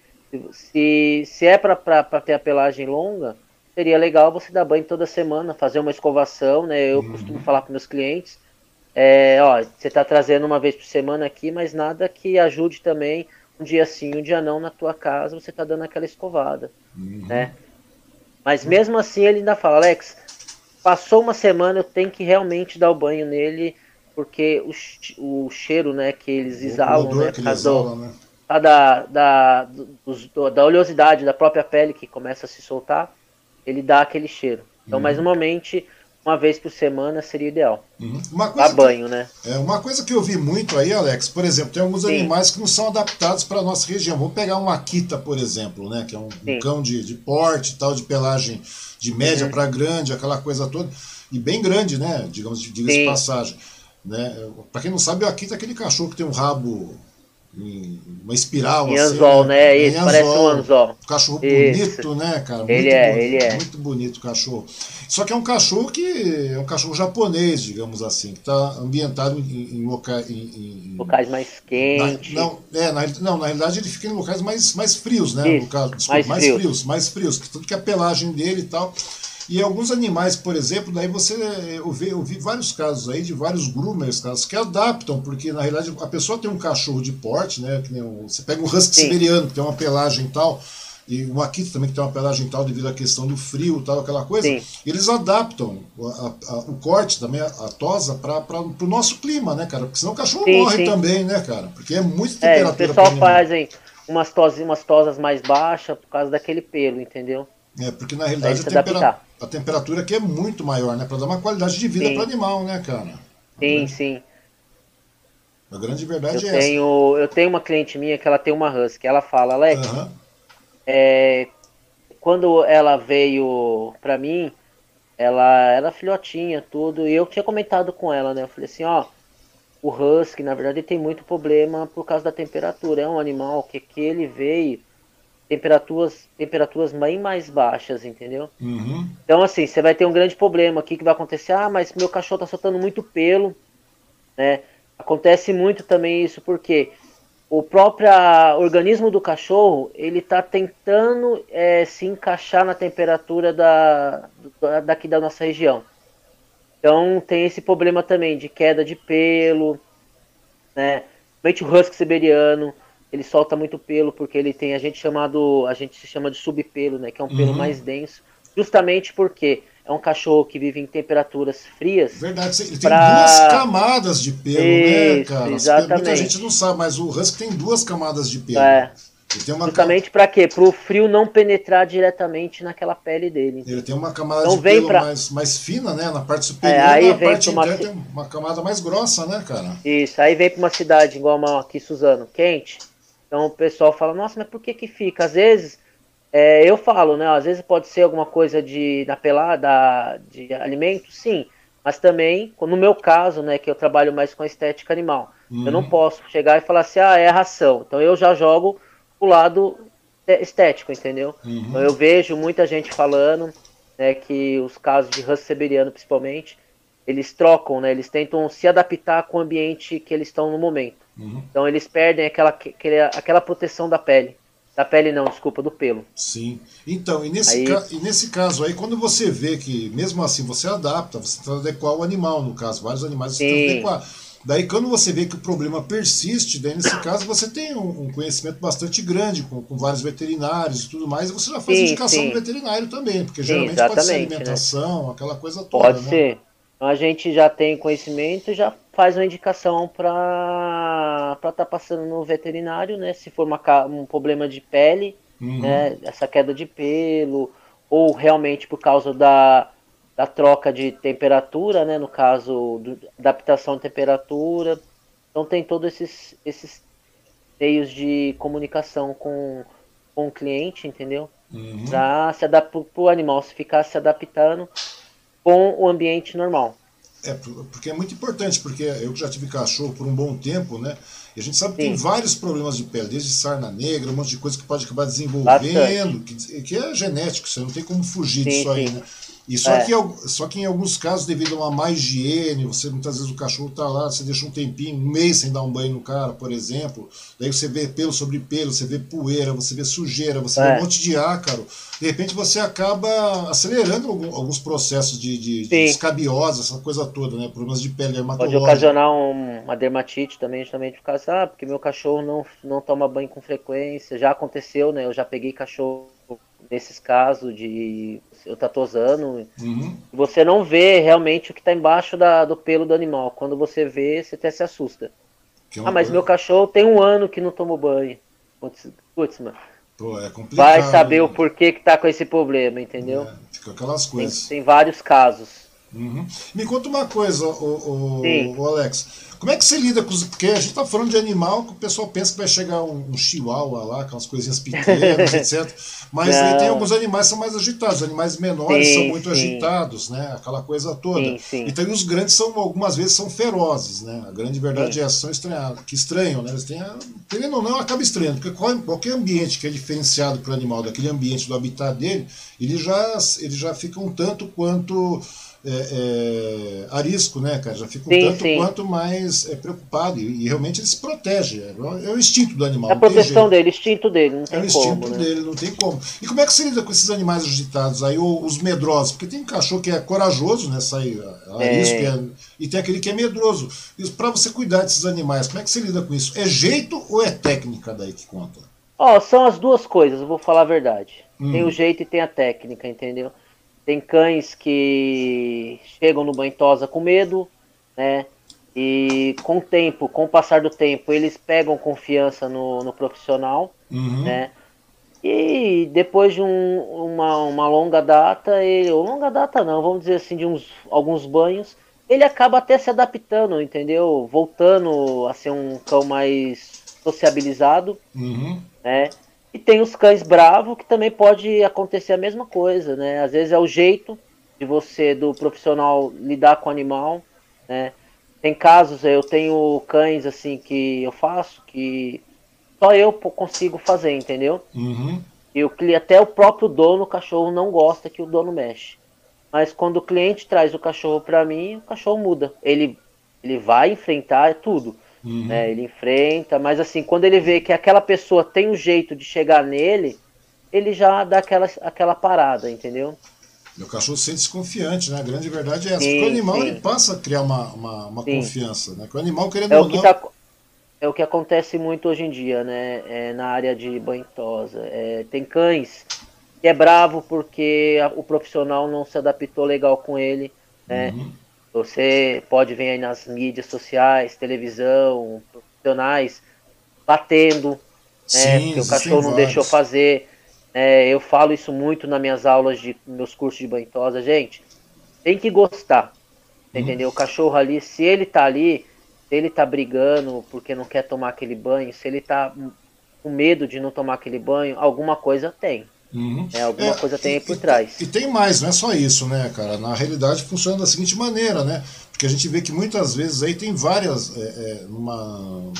Speaker 2: Se, se é para ter a pelagem longa, seria legal você dar banho toda semana, fazer uma escovação, né? Eu uhum. costumo falar para meus clientes, é, ó, você está trazendo uma vez por semana aqui, mas nada que ajude também um dia sim, um dia não na tua casa, você está dando aquela escovada, uhum. né? Mas mesmo assim ele ainda fala, Alex, Passou uma semana, eu tenho que realmente dar o banho nele, porque o, o cheiro né, que eles exalam, né, que exala, né? Da, da, do, da oleosidade da própria pele que começa a se soltar, ele dá aquele cheiro. Então, uhum. mas normalmente, uma vez por semana seria ideal.
Speaker 1: Uhum. Coisa
Speaker 2: banho, né?
Speaker 1: É, uma coisa que eu vi muito aí, Alex, por exemplo, tem alguns Sim. animais que não são adaptados para a nossa região. Vamos pegar um Akita, por exemplo, né? Que é um, um cão de, de porte tal, de pelagem de média uhum. para grande, aquela coisa toda. E bem grande, né? Digamos, diga de passagem. Né? Para quem não sabe, o Akita é aquele cachorro que tem um rabo em uma espiral.
Speaker 2: Em assim, anzol, né? né? Isso, anzol, parece um anzol.
Speaker 1: Cachorro Isso. bonito, né, cara? Muito
Speaker 2: ele é,
Speaker 1: bonito,
Speaker 2: ele é.
Speaker 1: Muito bonito o cachorro. Só que é um cachorro que é um cachorro japonês, digamos assim, que está ambientado em, em, loca, em, em,
Speaker 2: locais mais quentes.
Speaker 1: Na, não, é, na, não, na realidade ele fica em locais mais, mais frios, né?
Speaker 2: Isso,
Speaker 1: desculpa, mais, mais frios. frios. mais frios, tanto que a pelagem dele e tal. E alguns animais, por exemplo, daí você eu vi, eu vi vários casos aí de vários groomers, casos que adaptam, porque na realidade a pessoa tem um cachorro de porte, né? Que um, você pega um husky Sim. siberiano que tem uma pelagem e tal, e um Akita também que tem uma pelagem tal devido à questão do frio tal, aquela coisa, Sim. eles adaptam a, a, o corte também, a, a tosa, para o nosso clima, né, cara? Porque senão o cachorro sim, morre sim. também, né, cara? Porque é muito temperatura.
Speaker 2: É, o pessoal fazem umas, toses, umas tosas mais baixas por causa daquele pelo, entendeu?
Speaker 1: É, porque na realidade a, tempera a, temperatura aqui é muito maior, né? Para dar uma qualidade de vida para animal, né, cara?
Speaker 2: Sim, grande, sim.
Speaker 1: A grande verdade
Speaker 2: eu
Speaker 1: é
Speaker 2: tenho, essa. Eu tenho uma cliente minha que ela tem uma husky. Ela fala, Alex, é, quando ela veio para mim, ela era filhotinha, tudo, e eu tinha comentado com ela, né? Eu falei assim, ó, o husky, na verdade, tem muito problema por causa da temperatura. É um animal que, que ele veio temperaturas temperaturas bem mais baixas, entendeu?
Speaker 1: Uhum.
Speaker 2: Então, assim, você vai ter um grande problema aqui que vai acontecer. Ah, mas meu cachorro tá soltando muito pelo, né? Acontece muito também isso porque o próprio organismo do cachorro ele está tentando é, se encaixar na temperatura da, daqui da nossa região. Então tem esse problema também de queda de pelo, né? Principalmente o husky siberiano, ele solta muito pelo porque ele tem a gente chamado a gente se chama de subpelo, né? Que é um pelo uhum. mais denso, justamente porque é um cachorro que vive em temperaturas frias.
Speaker 1: Verdade, ele tem pra... duas camadas de pelo, né, Isso, né, cara? Exatamente. Muita gente não sabe, mas o Husky tem duas camadas de pelo.
Speaker 2: É. Justamente para quê? Para o frio não penetrar diretamente naquela pele dele.
Speaker 1: Ele tem uma camada então, de pelo pra... mais, mais fina, né? Na parte superior, é,
Speaker 2: aí
Speaker 1: na
Speaker 2: vem
Speaker 1: parte
Speaker 2: uma...
Speaker 1: interna tem uma camada mais grossa, né, cara?
Speaker 2: Isso, aí vem para uma cidade igual uma aqui, Suzano, quente. Então o pessoal fala, nossa, mas por que que fica? Às vezes é, eu falo, né? Às vezes pode ser alguma coisa de da pelada, de alimento, sim. Mas também, no meu caso, né, que eu trabalho mais com a estética animal, uhum. eu não uhum. posso chegar e falar assim, ah, é ração. Então eu já jogo o lado estético, entendeu? Uhum. Então eu vejo muita gente falando, né, que os casos de husky siberiano, principalmente, eles trocam, né? Eles tentam se adaptar com o ambiente que eles estão no momento. Uhum. Então eles perdem aquela, aquela proteção da pele. Da pele não, desculpa, do pelo.
Speaker 1: Sim. Então, e nesse, aí... ca... e nesse caso aí, quando você vê que, mesmo assim, você adapta, você tenta adequar o animal, no caso, vários animais você tenta adequar. Daí, quando você vê que o problema persiste, daí nesse caso você tem um, um conhecimento bastante grande com, com, vários veterinários e tudo mais, e você já faz sim, indicação sim. do veterinário também, porque sim, geralmente pode ser né? alimentação, né? aquela coisa toda.
Speaker 2: Pode
Speaker 1: né?
Speaker 2: ser. A gente já tem conhecimento, já faz uma indicação para estar tá passando no veterinário, né? Se for uma, um problema de pele, uhum. né? Essa queda de pelo, ou realmente por causa da, da troca de temperatura, né? No caso, do, adaptação de temperatura. Então tem todos esses, esses meios de comunicação com, com o cliente, entendeu? Uhum. Para se adaptar para o animal se ficar se adaptando com o ambiente normal.
Speaker 1: É, porque é muito importante, porque eu já tive cachorro por um bom tempo, né? E a gente sabe que Sim. tem vários problemas de pele, desde sarna negra, um monte de coisa que pode acabar desenvolvendo, que, que, é genético, você não tem como fugir sim, disso aí, né? E só, é. que, só que em alguns casos, devido a uma má higiene, você muitas vezes o cachorro está lá, você deixa um tempinho, um mês sem dar um banho no cara, por exemplo, daí você vê pelo sobre pelo, você vê poeira, você vê sujeira, você é. vê um monte de ácaro, de repente você acaba acelerando alguns processos de, de, de escabiose, essa coisa toda, né? Problemas de pele
Speaker 2: dermatológica. Pode ocasionar um, uma dermatite também, justamente por causa, ah, porque meu cachorro não, não toma banho com frequência, já aconteceu, né? Eu já peguei cachorro nesses casos de eu tá tosando, uhum. você não vê realmente o que está embaixo da, do pelo do animal. Quando você vê, você até se assusta. É ah, mas meu cachorro tem um ano que não tomou banho. Putz, putz mano.
Speaker 1: Pô, é complicado.
Speaker 2: Vai saber o porquê que tá com esse problema, entendeu? É,
Speaker 1: fica aquelas coisas.
Speaker 2: Tem, tem vários casos.
Speaker 1: Uhum. Me conta uma coisa, o, o, Alex. Como é que você lida com os. Porque a gente está falando de animal que o pessoal pensa que vai chegar um, um chihuahua lá, aquelas coisinhas pequenas, etc. Mas aí tem alguns animais que são mais agitados, animais menores sim, são muito sim. agitados, né? Aquela coisa toda. Sim, então os grandes são, algumas vezes, são ferozes, né? A grande verdade é essa, são estranhados, que estranham, né? Eles têm. Querendo ou não, acaba estranhando, porque qualquer ambiente que é diferenciado para o animal, daquele ambiente do habitat dele, ele já, ele já fica um tanto quanto é, é, arisco, né, cara? Já fica um sim, tanto sim. quanto mais é, preocupado. E, e, realmente ele se protege. É, é o instinto do animal.
Speaker 2: É a proteção dele, o instinto dele. Não tem
Speaker 1: é o instinto como, né? dele, não tem como. E como é que você lida com esses animais agitados aí, ou os medrosos? Porque tem cachorro que é corajoso, né? Sai arisco, é. e tem aquele que é medroso. E para você cuidar desses animais, como é que você lida com isso? É jeito ou é técnica daí que conta?
Speaker 2: Ó, oh, são as duas coisas, vou falar a verdade. Hum. Tem o jeito e tem a técnica, entendeu? Tem cães que chegam no banho tosa com medo, né? E com o tempo, com o passar do tempo, eles pegam confiança no, no profissional, uhum. né? E depois de um, uma, uma longa data, ele, ou longa data não, vamos dizer assim, de uns, alguns banhos, ele acaba até se adaptando, entendeu? Voltando a ser um cão mais sociabilizado, uhum. né? E tem os cães bravos que também pode acontecer a mesma coisa, né? Às vezes é o jeito de você, do profissional, lidar com o animal, né? tem casos, eu tenho cães assim que eu faço que só eu consigo fazer, entendeu?
Speaker 1: Uhum.
Speaker 2: E o até o próprio dono, o cachorro não gosta que o dono mexe. Mas quando o cliente traz o cachorro para mim, o cachorro muda. Ele, ele vai enfrentar tudo. Uhum. Né? Ele enfrenta, mas assim, quando ele vê que aquela pessoa tem um jeito de chegar nele, ele já dá aquela, aquela parada, entendeu?
Speaker 1: E o cachorro sente-se confiante, né? A grande verdade é essa. Sim, Porque o animal ele passa a criar uma, uma, uma confiança, né? Que o animal, querendo
Speaker 2: é
Speaker 1: ou não.
Speaker 2: Tá, é o que acontece muito hoje em dia, né? É, na área de banhosa. É, tem cães que é bravo porque o profissional não se adaptou legal com ele, né? Uhum. Você pode ver aí nas mídias sociais, televisão, profissionais batendo, né? Sim, porque o cachorro não vários. deixou fazer. É, eu falo isso muito nas minhas aulas de meus cursos de banho tosa, gente. Tem que gostar. Hum. Entendeu? O cachorro ali, se ele tá ali, se ele tá brigando porque não quer tomar aquele banho, se ele tá com medo de não tomar aquele banho, alguma coisa tem. Uhum. É, alguma é, coisa tem aí por
Speaker 1: e,
Speaker 2: trás.
Speaker 1: E tem mais, não é só isso, né, cara? Na realidade funciona da seguinte maneira, né? Porque a gente vê que muitas vezes aí tem várias. É, é, numa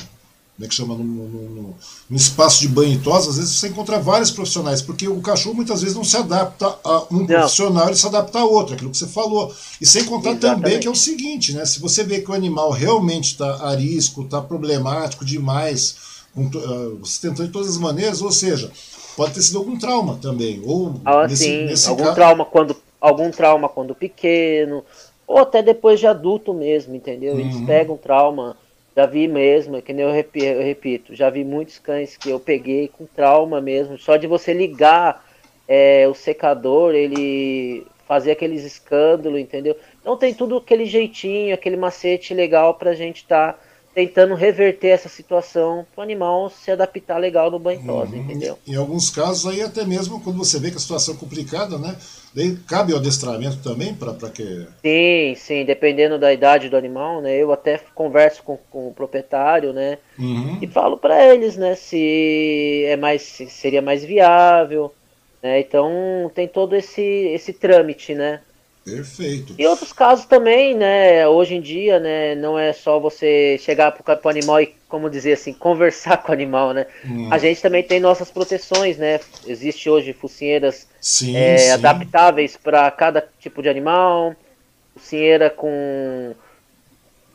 Speaker 1: como é que chama, no, no, no, espaço de banho e tosa, às vezes você encontra vários profissionais, porque o cachorro muitas vezes não se adapta a um não. profissional, ele se adapta a outro, aquilo que você falou. E sem contar Exatamente. também que é o seguinte, né? Se você vê que o animal realmente está arisco, está problemático demais, com, uh, você tentou de todas as maneiras, ou seja, pode ter sido algum trauma também. Ou
Speaker 2: ah, nesse, sim, nesse algum caso... trauma quando algum trauma quando pequeno, ou até depois de adulto mesmo, entendeu? Eles uhum. pegam trauma já vi mesmo, é que nem eu repito, eu repito, já vi muitos cães que eu peguei com trauma mesmo, só de você ligar é, o secador, ele fazer aqueles escândalos, entendeu? Então tem tudo aquele jeitinho, aquele macete legal pra gente estar tá tentando reverter essa situação para o animal se adaptar legal no banho tosa, uhum. entendeu?
Speaker 1: Em alguns casos aí até mesmo quando você vê que a situação é complicada, né? Daí cabe o adestramento também para que.
Speaker 2: Sim, sim, dependendo da idade do animal, né? Eu até converso com, com o proprietário, né?
Speaker 1: Uhum.
Speaker 2: E falo para eles, né? Se é mais, se seria mais viável, né? Então tem todo esse esse trâmite, né?
Speaker 1: Perfeito.
Speaker 2: E outros casos também, né? Hoje em dia, né? Não é só você chegar para o animal e, como dizer assim, conversar com o animal, né? Hum. A gente também tem nossas proteções, né? Existe hoje focinheiras sim, é, sim. adaptáveis para cada tipo de animal, focinheira com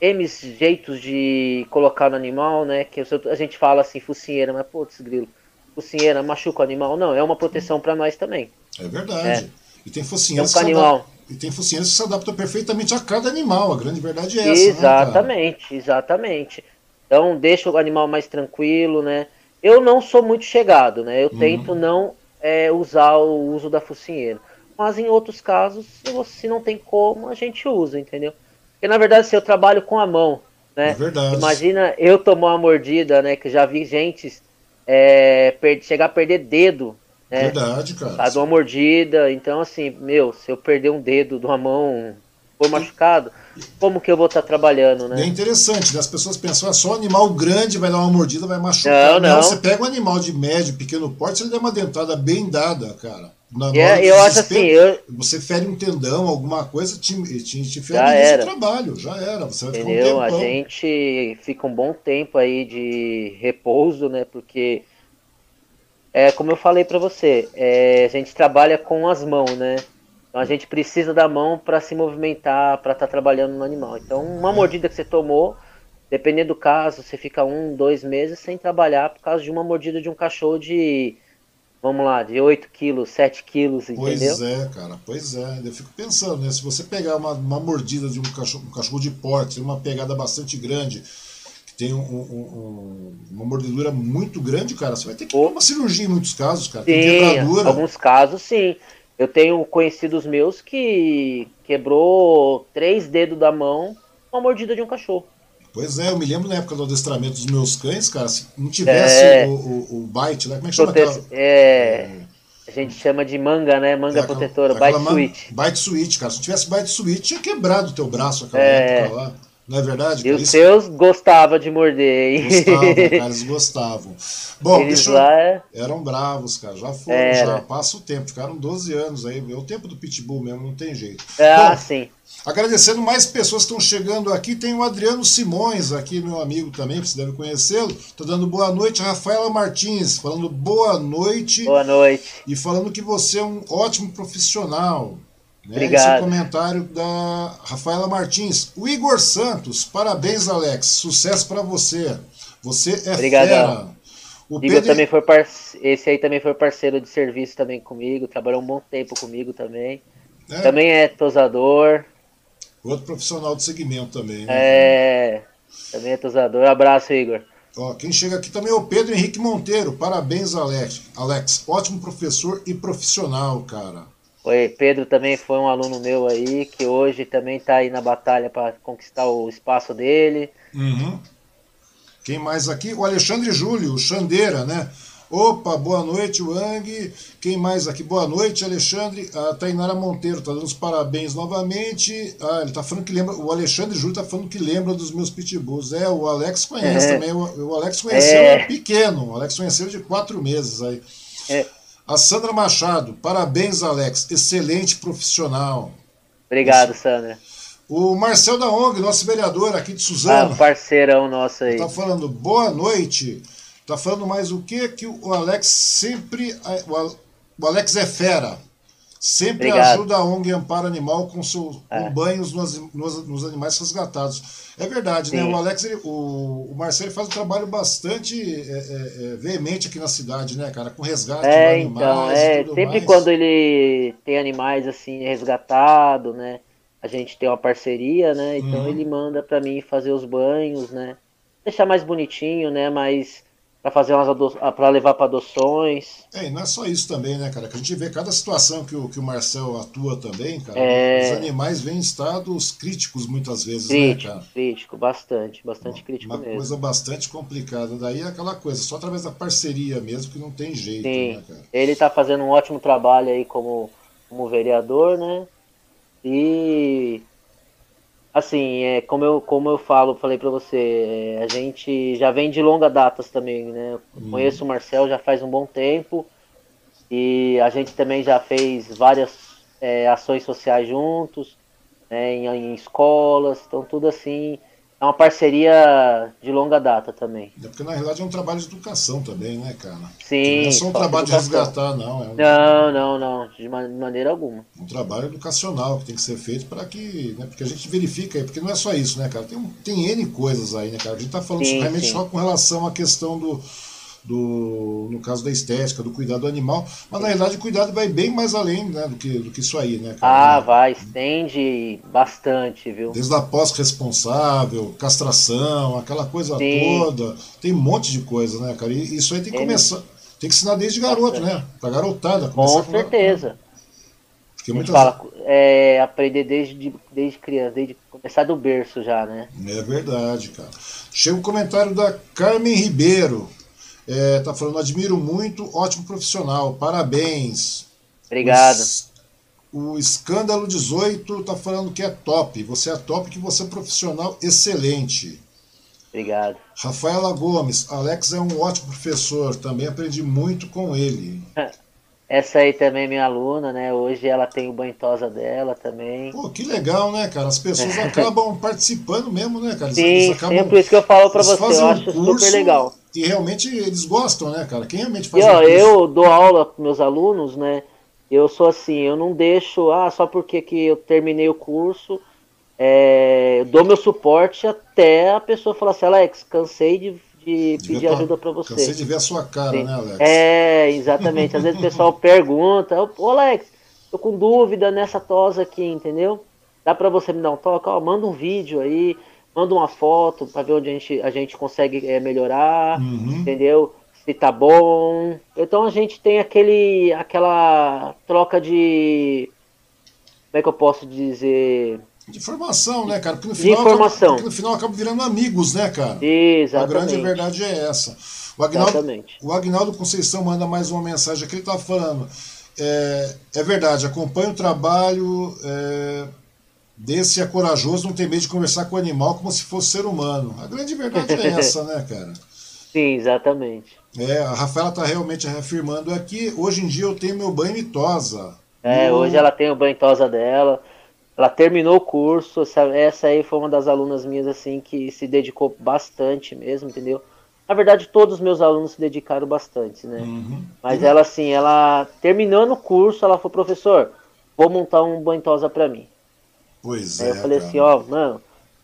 Speaker 2: M jeitos de colocar no animal, né? Que a gente fala assim, focinheira, mas putz, grilo, focinheira machuca o animal. Não, é uma proteção para nós também.
Speaker 1: É verdade. É. E tem focinheiras
Speaker 2: então, animal.
Speaker 1: E tem focinheiras que se adaptam perfeitamente a cada animal. A grande verdade é essa.
Speaker 2: Né, exatamente, né, exatamente. Então deixa o animal mais tranquilo, né? Eu não sou muito chegado, né? Eu uhum. tento não é, usar o uso da focinheira. Mas em outros casos, se, não tem como, a gente usa, entendeu? Porque na verdade, se eu trabalho com a mão, né? É
Speaker 1: verdade.
Speaker 2: Imagina eu tomar uma mordida, né? Que já vi gente é, chegar a perder dedo
Speaker 1: né? Verdade, cara.
Speaker 2: De uma mordida. Então, assim, meu, se eu perder um dedo de uma mão, for machucado, como que eu vou estar tá trabalhando, né?
Speaker 1: É interessante, né? As pessoas pensam, ah, só um animal grande vai dar uma mordida, vai machucar. Não, não. não você pega um animal de médio, pequeno porte, ele der uma dentada bem dada, cara.
Speaker 2: Na é, eu acho assim, eu...
Speaker 1: você fere um tendão, alguma coisa, te, te, te fere no seu trabalho, já era. Você vai
Speaker 2: Entendeu? ficar um tempão. A gente fica um bom tempo aí de repouso, né? Porque é como eu falei para você, é, a gente trabalha com as mãos, né? Então a gente precisa da mão para se movimentar, para estar tá trabalhando no animal. Então uma mordida que você tomou, dependendo do caso, você fica um, dois meses sem trabalhar por causa de uma mordida de um cachorro de, vamos lá, de 8 quilos, 7 quilos, entendeu?
Speaker 1: Pois é, cara, pois é. Eu fico pensando, né? Se você pegar uma, uma mordida de um cachorro, um cachorro de porte, uma pegada bastante grande tem um, um, uma mordedura muito grande, cara, você vai ter que ter uma cirurgia em muitos casos, cara.
Speaker 2: Sim, tem alguns casos sim. Eu tenho conhecidos meus que quebrou três dedos da mão com a mordida de um cachorro.
Speaker 1: Pois é, eu me lembro na época do adestramento dos meus cães, cara, se não tivesse é, o, o, o, bite, né? Como é que chama Prote aquela?
Speaker 2: É, é, a gente chama de manga, né? Manga é, protetora, bite switch.
Speaker 1: Bite switch, cara. Se tivesse bite switch, tinha quebrado o teu braço aquela é, época lá. Não é verdade?
Speaker 2: E os seus gostavam de morder, hein?
Speaker 1: Gostavam, cara, eles gostavam. Bom, eles eu... lá... Eram bravos, cara. Já foram, Era. já passa o tempo. Ficaram 12 anos aí. É o tempo do Pitbull mesmo, não tem jeito.
Speaker 2: Ah, Bom, sim.
Speaker 1: Agradecendo mais pessoas que estão chegando aqui. Tem o Adriano Simões aqui, meu amigo também, que você deve conhecê-lo. Estou dando boa noite. Rafaela Martins, falando boa noite.
Speaker 2: Boa noite.
Speaker 1: E falando que você é um ótimo profissional. Né?
Speaker 2: Obrigado.
Speaker 1: Esse é o comentário da Rafaela Martins. O Igor Santos, parabéns, Alex. Sucesso para você. Você é
Speaker 2: Obrigado.
Speaker 1: fera.
Speaker 2: O Igor Pedro... também foi parceiro, esse aí também foi parceiro de serviço também comigo, trabalhou um bom tempo comigo também. É. Também é tosador.
Speaker 1: Outro profissional do segmento também. Né?
Speaker 2: É, também é tosador. Abraço, Igor.
Speaker 1: Ó, quem chega aqui também é o Pedro Henrique Monteiro. Parabéns, Alex. Alex, ótimo professor e profissional, cara.
Speaker 2: Oi, Pedro também foi um aluno meu aí, que hoje também está aí na batalha para conquistar o espaço dele.
Speaker 1: Uhum. Quem mais aqui? O Alexandre Júlio, o Xandeira, né? Opa, boa noite, Wang. Quem mais aqui? Boa noite, Alexandre. A Tainara Monteiro tá dando os parabéns novamente. Ah, ele tá falando que lembra. O Alexandre Júlio tá falando que lembra dos meus pitbulls. É, o Alex conhece é. também. O, o, Alex conheceu é. pequeno. O Alex conheceu de quatro meses aí.
Speaker 2: É.
Speaker 1: A Sandra Machado, parabéns, Alex. Excelente profissional.
Speaker 2: Obrigado, Sandra.
Speaker 1: O Marcel da ONG, nosso vereador aqui de Suzano.
Speaker 2: Ah, parceirão nosso aí.
Speaker 1: Tá falando boa noite. Tá falando mais o que que o Alex sempre. O Alex é fera. Sempre
Speaker 2: Obrigado.
Speaker 1: ajuda a ONG Amparo Animal com, seu, é. com banhos nos, nos, nos, animais resgatados. É verdade, né? Sim. né? O Alex, ele, o, o Marcelo faz um trabalho bastante é, é, é, veemente aqui na cidade, né, cara? Com resgate
Speaker 2: é,
Speaker 1: de
Speaker 2: então,
Speaker 1: animais.
Speaker 2: É, sempre
Speaker 1: mais.
Speaker 2: quando ele tem animais assim resgatados, né? A gente tem uma parceria, né? Então
Speaker 1: Uhum.
Speaker 2: ele manda para mim fazer os banhos, né? Deixar mais bonitinho, né? Mas para fazer umas ado... para levar para adoções.
Speaker 1: É, e não é só isso também, né, cara? Que a gente vê cada situação que o, que o Marcel atua também, cara.
Speaker 2: É.
Speaker 1: Os animais vêm em estados críticos muitas vezes, né,
Speaker 2: Crítico,
Speaker 1: cara?
Speaker 2: crítico, bastante, bastante crítico
Speaker 1: Uma
Speaker 2: mesmo.
Speaker 1: coisa bastante complicada. Daí é aquela coisa, só através da parceria mesmo que não tem jeito,
Speaker 2: Sim.
Speaker 1: né, cara?
Speaker 2: Ele tá fazendo um ótimo trabalho aí como, como vereador, né? E assim, é, como eu, como eu falo, falei para você, é, a gente já vem de longa datas também, né? Eu
Speaker 1: Hum.
Speaker 2: Conheço o Marcel já faz um bom tempo e a gente também já fez várias é, ações sociais juntos, né, em, em escolas, então tudo assim, é uma parceria de longa data também.
Speaker 1: É porque na realidade é um trabalho de educação também, né, cara?
Speaker 2: Sim.
Speaker 1: Não é só um trabalho de resgatar, não. É um,
Speaker 2: Não, não, não, de ma- de maneira alguma.
Speaker 1: um trabalho educacional que tem que ser feito para que. Né, porque a gente verifica aí, porque não é só isso, né, cara? Tem, tem N coisas aí, né, cara? A gente tá falando
Speaker 2: Sim,
Speaker 1: realmente
Speaker 2: sim.
Speaker 1: só com relação à questão do. Do, no caso da estética, do cuidado animal, mas na realidade o cuidado vai bem mais além né, do, que, do que isso aí, né, cara?
Speaker 2: Ah, vai, estende bastante, viu?
Speaker 1: Desde a pós-responsável, castração, aquela coisa
Speaker 2: Sim.
Speaker 1: toda. Tem um monte de coisa, né, cara? E isso aí tem que começar. Tem que ensinar desde garoto, né? Pra garotada.
Speaker 2: Com certeza.
Speaker 1: Porque
Speaker 2: A gente
Speaker 1: muitas
Speaker 2: fala, é, aprender desde, desde criança, desde começar do berço já, né?
Speaker 1: É verdade, cara. Chega um comentário da Carmen Ribeiro. É, tá falando, admiro muito, ótimo profissional, parabéns.
Speaker 2: Obrigado.
Speaker 1: O, o Escândalo 18 tá falando que é top. Você é top, que você é profissional excelente.
Speaker 2: Obrigado.
Speaker 1: Rafaela Gomes, Alex é um ótimo professor, também aprendi muito com ele.
Speaker 2: Essa aí também é minha aluna, né? Hoje ela tem o banho tosa dela também.
Speaker 1: Pô, que legal, né, cara? As pessoas acabam participando mesmo, né, cara? Eles-
Speaker 2: Sim,
Speaker 1: eles acabam,
Speaker 2: sim, por isso que eu falo pra você, eu
Speaker 1: um
Speaker 2: acho
Speaker 1: curso
Speaker 2: super legal.
Speaker 1: E realmente eles gostam, né, cara? Quem realmente
Speaker 2: E
Speaker 1: faz
Speaker 2: ó,
Speaker 1: um curso-
Speaker 2: eu dou aula para meus alunos, né? Eu sou assim, eu não deixo, ah, só porque que eu terminei o curso, é, eu dou meu suporte até a pessoa falar assim, Alex, cansei de, de pedir
Speaker 1: tá-
Speaker 2: ajuda para você.
Speaker 1: Cansei de ver a sua cara,
Speaker 2: Sim.
Speaker 1: né, Alex?
Speaker 2: É, exatamente. Às vezes o pessoal pergunta, ô Alex, tô com dúvida nessa tosa aqui, entendeu? Dá pra você me dar um toque? Ó, manda um vídeo aí, manda uma foto pra ver onde a gente, a gente consegue é, melhorar,
Speaker 1: Uhum.
Speaker 2: entendeu? Se tá bom. Então a gente tem aquele, aquela troca de. Como é que eu posso dizer?
Speaker 1: De informação, né, cara? Porque no
Speaker 2: De
Speaker 1: final,
Speaker 2: informação.
Speaker 1: Acaba, no final acaba virando amigos, né, cara? A
Speaker 2: Exatamente.
Speaker 1: grande verdade é essa. O Agnaldo,
Speaker 2: Exatamente.
Speaker 1: o Agnaldo Conceição manda mais uma mensagem aqui, ele tá falando. É, é verdade, acompanha o trabalho é, desse é corajoso, não tem medo de conversar com o animal como se fosse ser humano. A grande verdade é essa, né, cara?
Speaker 2: Sim, exatamente.
Speaker 1: É, a Rafaela está realmente reafirmando aqui. Hoje em dia eu tenho meu banho e tosa.
Speaker 2: É,
Speaker 1: E o-
Speaker 2: hoje ela tem o banho tosa dela. ela terminou o curso, essa, essa aí foi uma das alunas minhas assim que se dedicou bastante mesmo, entendeu? Na verdade, todos os meus alunos se dedicaram bastante, né? Uhum. Mas ela assim, ela terminando o curso, ela falou, professor, vou montar um banhosa para mim.
Speaker 1: Pois
Speaker 2: aí
Speaker 1: é.
Speaker 2: eu falei
Speaker 1: cara.
Speaker 2: assim, ó, mano,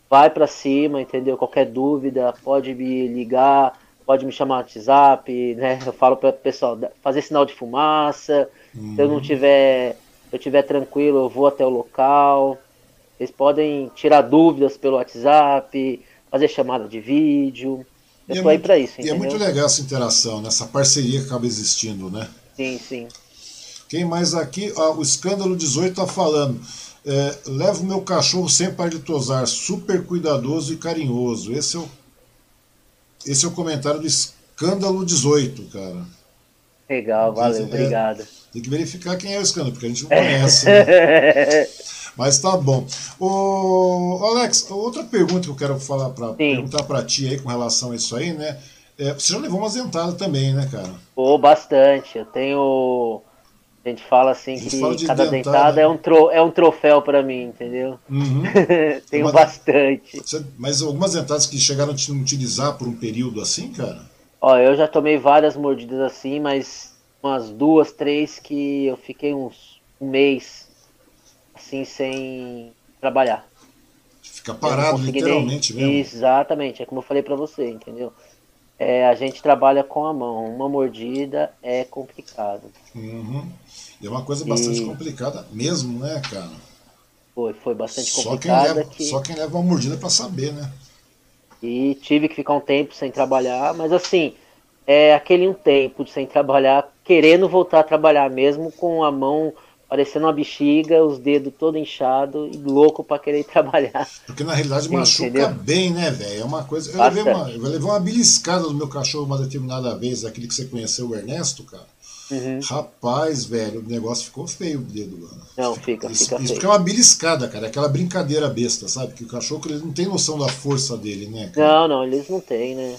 Speaker 2: vai para cima, entendeu? Qualquer dúvida, pode me ligar, pode me chamar no WhatsApp, né? Eu falo para o pessoal fazer sinal de fumaça. Se eu não uhum. tiver, se eu tiver tranquilo, eu vou até o local. Eles podem tirar dúvidas pelo WhatsApp, fazer chamada de vídeo. Eu e tô é aí para isso.
Speaker 1: Entendeu? E é muito legal essa interação, né? essa parceria que acaba existindo, né?
Speaker 2: Sim, sim.
Speaker 1: Quem mais aqui? Ah, o Escândalo 18 está falando. É, levo meu cachorro sem parar de tosar, super cuidadoso e carinhoso. Esse é o, esse é o comentário do Escândalo 18, cara.
Speaker 2: Legal, valeu, é, obrigado.
Speaker 1: Tem que verificar quem é o escândalo, porque a gente não conhece. Né? Mas tá bom. O Alex, outra pergunta que eu quero falar para perguntar para ti aí com relação a isso aí, né? É, você já levou uma zentada também, né, cara?
Speaker 2: Pô, bastante. Eu tenho a gente fala assim gente que fala cada dentada, dentada é, um tro, é um troféu para mim, entendeu?
Speaker 1: Uhum.
Speaker 2: Tenho Uma, bastante.
Speaker 1: Mas algumas dentadas que chegaram a te utilizar por um período assim, cara?
Speaker 2: Ó, eu já tomei várias mordidas assim, mas umas duas, três que eu fiquei uns um mês assim sem trabalhar.
Speaker 1: Fica parado literalmente nem... mesmo.
Speaker 2: Exatamente, é como eu falei para você, entendeu? É, a gente trabalha com a mão. Uma mordida é complicado.
Speaker 1: Uhum. É uma coisa bastante e... complicada mesmo, né, cara?
Speaker 2: Foi, foi bastante
Speaker 1: só
Speaker 2: complicada.
Speaker 1: Quem leva,
Speaker 2: que...
Speaker 1: Só quem leva uma mordida para saber, né?
Speaker 2: E tive que ficar um tempo sem trabalhar, mas assim, é aquele um tempo sem trabalhar, querendo voltar a trabalhar mesmo com a mão parecendo uma bexiga, os dedos todo inchado e louco para querer trabalhar.
Speaker 1: Porque na realidade Sim, machuca entendeu? bem, né, velho? É uma coisa. Eu levei uma, eu levei uma beliscada do meu cachorro uma determinada vez, aquele que você conheceu, o Ernesto, cara. Uhum. Rapaz, velho, o negócio ficou feio o dedo, mano.
Speaker 2: Não, fica,
Speaker 1: isso,
Speaker 2: fica
Speaker 1: isso
Speaker 2: feio.
Speaker 1: porque é uma beliscada, cara. É aquela brincadeira besta, sabe? Que o cachorro ele não tem noção da força dele, né? Cara?
Speaker 2: Não, não, eles não têm, né?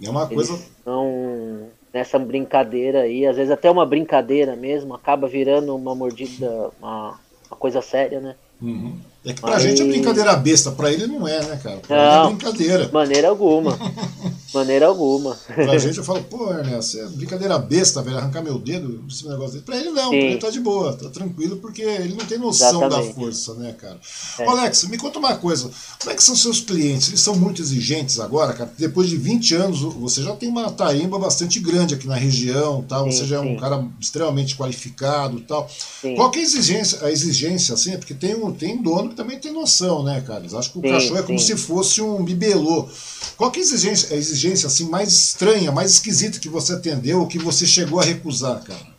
Speaker 1: É uma
Speaker 2: eles
Speaker 1: coisa.
Speaker 2: Não nessa brincadeira aí, às vezes até uma brincadeira mesmo, acaba virando uma mordida, uma, uma coisa séria, né?
Speaker 1: Uhum. É que pra Mas... gente é brincadeira besta, pra ele não é, né, cara? Pra
Speaker 2: não,
Speaker 1: ele é brincadeira.
Speaker 2: Maneira alguma. maneira alguma.
Speaker 1: Pra gente eu falo, pô, Ernesto, é brincadeira besta, velho, arrancar meu dedo, esse negócio dele. Pra ele não, Sim. pra ele tá de boa, tá tranquilo, porque ele não tem noção Exatamente. da força, né, cara? É. Ô, Alex, me conta uma coisa, como é que são seus clientes? Eles são muito exigentes agora, cara? Depois de 20 anos, você já tem uma tarimba bastante grande aqui na região, tal, sim, você já é um cara extremamente qualificado tal. Sim. Qual que é a exigência, a exigência, assim, porque tem, um, tem dono que também tem noção, né, cara? Eles acham que o sim, cachorro é como se fosse um bibelô. Qual que é a exigência, a exigência assim, mais estranha, mais esquisita que você atendeu ou que você chegou a recusar, cara?